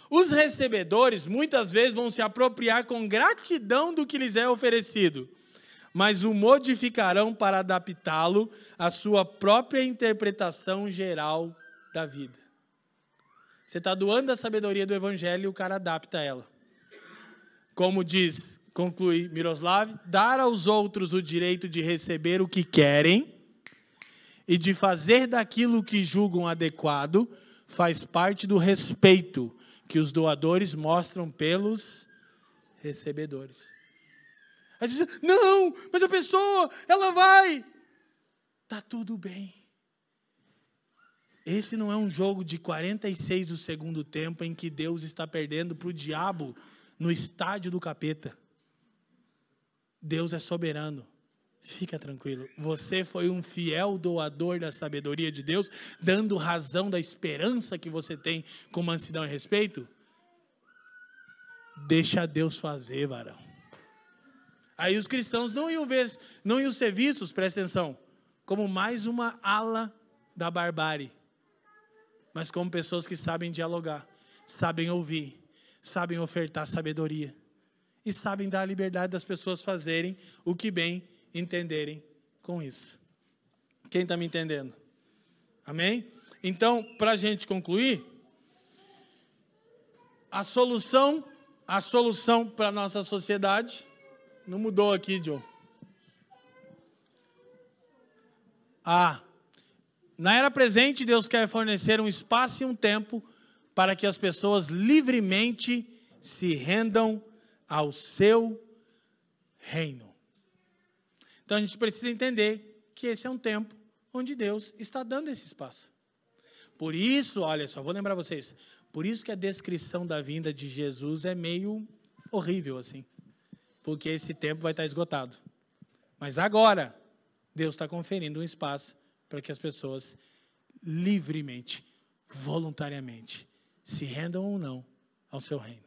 Os recebedores muitas vezes vão se apropriar com gratidão do que lhes é oferecido, mas o modificarão para adaptá-lo à sua própria interpretação geral da vida. Você está doando a sabedoria do Evangelho e o cara adapta ela. Como diz, conclui Miroslav, dar aos outros o direito de receber o que querem e de fazer daquilo que julgam adequado faz parte do respeito que os doadores mostram pelos recebedores. Às vezes, não, mas a pessoa, ela vai. Tá tudo bem. Esse não é um jogo de 46 do segundo tempo em que Deus está perdendo para o diabo no estádio do capeta. Deus é soberano. Fica tranquilo. Você foi um fiel doador da sabedoria de Deus, dando razão da esperança que você tem com mansidão e respeito? Deixa Deus fazer, varão. Aí os cristãos não iam ver, não iam ser vistos, presta atenção, como mais uma ala da barbárie, mas como pessoas que sabem dialogar, sabem ouvir, sabem ofertar sabedoria e sabem dar a liberdade das pessoas fazerem o que bem entenderem com isso. Quem está me entendendo? Amém? Então, para a gente concluir, a solução, a solução para a nossa sociedade, não mudou aqui, John. Ah, na era presente, Deus quer fornecer um espaço e um tempo para que as pessoas livremente se rendam ao seu reino. Então a gente precisa entender que esse é um tempo onde Deus está dando esse espaço. Por isso, olha só, vou lembrar vocês, por isso que a descrição da vinda de Jesus é meio horrível assim, porque esse tempo vai estar esgotado. Mas agora, Deus está conferindo um espaço para que as pessoas livremente, voluntariamente, se rendam ou não ao seu reino.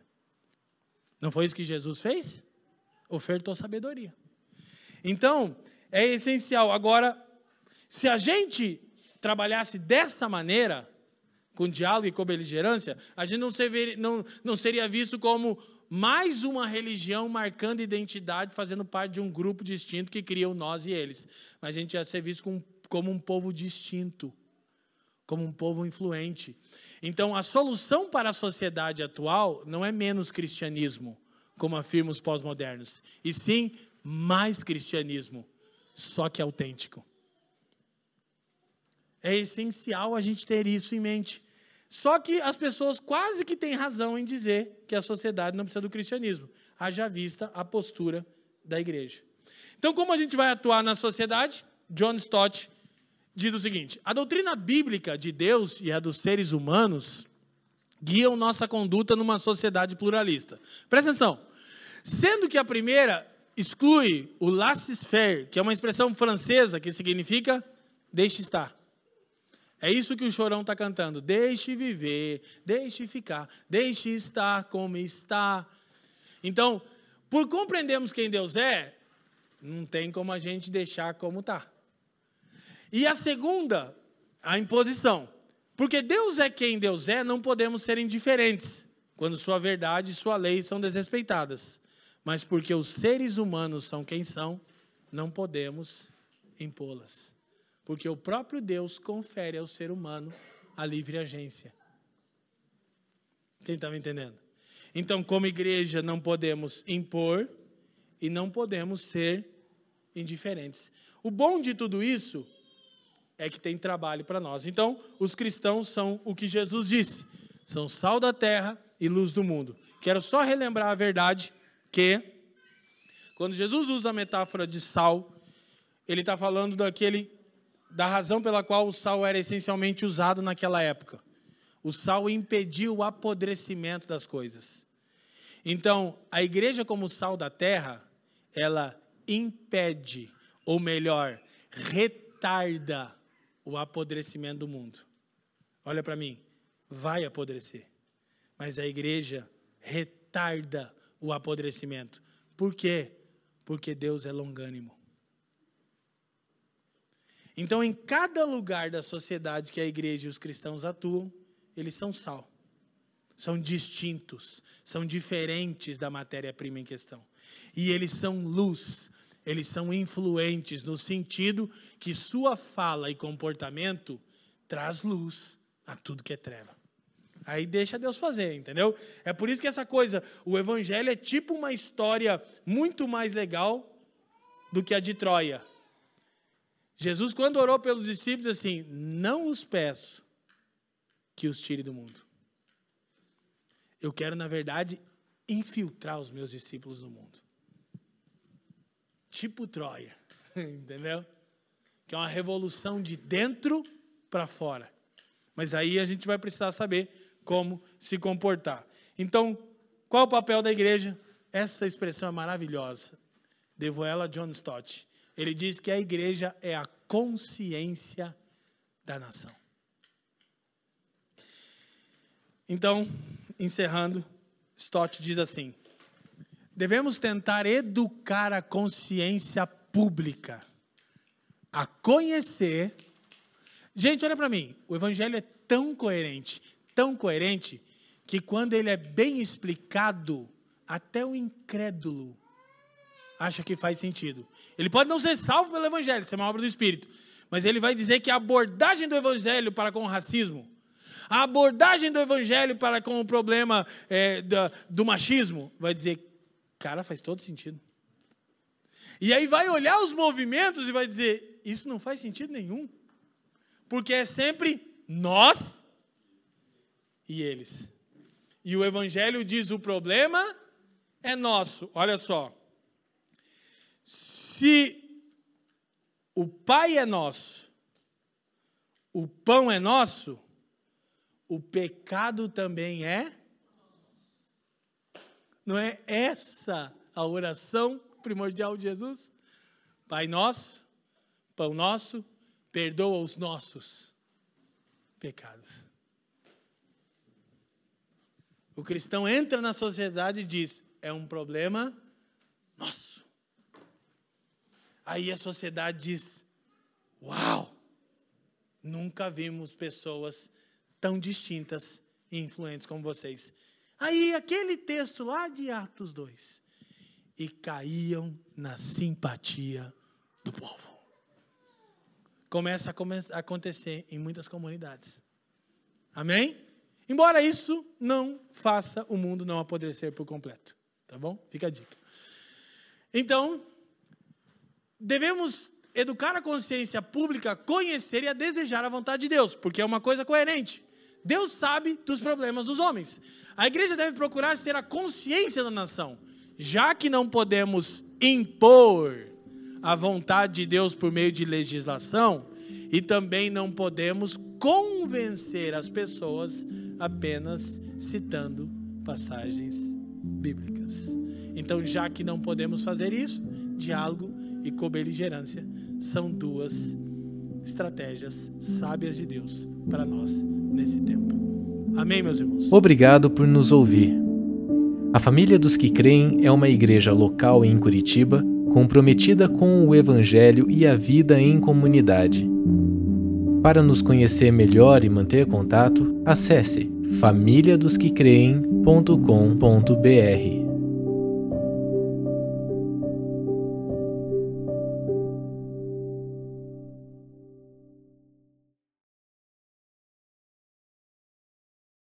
Não foi isso que Jesus fez? Ofertou sabedoria. Então, é essencial. Agora, se a gente trabalhasse dessa maneira, com diálogo e com beligerância, a gente não, ser, não, não seria visto como mais uma religião marcando identidade, fazendo parte de um grupo distinto que cria o nós e eles. Mas a gente ia ser visto como, como um povo distinto, como um povo influente. Então, a solução para a sociedade atual não é menos cristianismo, como afirmam os pós-modernos, e sim mais cristianismo, só que autêntico. É essencial a gente ter isso em mente. Só que as pessoas quase que têm razão em dizer que a sociedade não precisa do cristianismo, haja vista a postura da igreja. Então, como a gente vai atuar na sociedade? John Stott diz o seguinte: a doutrina bíblica de Deus e a dos seres humanos guiam nossa conduta numa sociedade pluralista. Presta atenção. Sendo que a primeira exclui o laissez-faire, que é uma expressão francesa que significa deixe estar. É isso que o chorão está cantando. Deixe viver, deixe ficar, deixe estar como está. Então, por compreendermos quem Deus é, não tem como a gente deixar como está. E a segunda, a imposição. Porque Deus é quem Deus é, não podemos ser indiferentes quando sua verdade e sua lei são desrespeitadas mas porque os seres humanos são quem são, não podemos impô-las. Porque o próprio Deus confere ao ser humano a livre agência. Quem está me entendendo? Então, como igreja, não podemos impor e não podemos ser indiferentes. O bom de tudo isso é que tem trabalho para nós. Então, os cristãos são o que Jesus disse: são sal da terra e luz do mundo. Quero só relembrar a verdade que quando Jesus usa a metáfora de sal, ele está falando daquele da razão pela qual o sal era essencialmente usado naquela época. O sal impedia o apodrecimento das coisas. Então, a igreja como sal da terra, ela impede, ou melhor, retarda o apodrecimento do mundo. Olha para mim, vai apodrecer. Mas a igreja retarda o apodrecimento. Por quê? Porque Deus é longânimo. Então, em cada lugar da sociedade que a igreja e os cristãos atuam, eles são sal. São distintos, são diferentes da matéria-prima em questão. E eles são luz, eles são influentes no sentido que sua fala e comportamento traz luz a tudo que é treva. Aí deixa Deus fazer, entendeu? É por isso que essa coisa, o evangelho é tipo uma história muito mais legal do que a de Troia. Jesus, quando orou pelos discípulos, assim: Não os peço que os tire do mundo. Eu quero, na verdade, infiltrar os meus discípulos no mundo. Tipo Troia, entendeu? Que é uma revolução de dentro para fora. Mas aí a gente vai precisar saber como se comportar. Então, qual o papel da igreja? Essa expressão é maravilhosa. Devo ela a John Stott. Ele diz que a igreja é a consciência da nação. Então, encerrando, Stott diz assim: devemos tentar educar a consciência pública a conhecer. Gente, olha para mim, o evangelho é tão coerente, tão coerente, que quando ele é bem explicado, até o incrédulo acha que faz sentido. Ele pode não ser salvo pelo evangelho, isso é uma obra do Espírito, mas ele vai dizer que a abordagem do evangelho para com o racismo, a abordagem do evangelho para com o problema é, do machismo, vai dizer, cara, faz todo sentido. E aí vai olhar os movimentos e vai dizer, isso não faz sentido nenhum. Porque é sempre nós e eles. E o evangelho diz o problema é nosso. Olha só. Se o pai é nosso, o pão é nosso, o pecado também é. Não é essa a oração primordial de Jesus? Pai nosso, pão nosso, perdoa os nossos pecados. O cristão entra na sociedade e diz: é um problema nosso. Aí a sociedade diz: Uau! Nunca vimos pessoas tão distintas e influentes como vocês. Aí aquele texto lá de Atos 2. E caíam na simpatia do povo. Começa a acontecer em muitas comunidades. Amém? Embora isso não faça o mundo não apodrecer por completo. Tá bom? Fica a dica. Então, devemos educar a consciência pública a conhecer e a desejar a vontade de Deus, porque é uma coisa coerente. Deus sabe dos problemas dos homens. A igreja deve procurar ser a consciência da nação, já que não podemos impor a vontade de Deus por meio de legislação, e também não podemos convencer as pessoas apenas citando passagens bíblicas. Então, já que não podemos fazer isso, diálogo e cobeligerância são duas estratégias sábias de Deus para nós nesse tempo. Amém, meus irmãos?
Obrigado por nos ouvir. A Família dos que Creem é uma igreja local em Curitiba comprometida com o Evangelho e a vida em comunidade. Para nos conhecer melhor e manter contato, acesse famíliadosquecreem.com.br.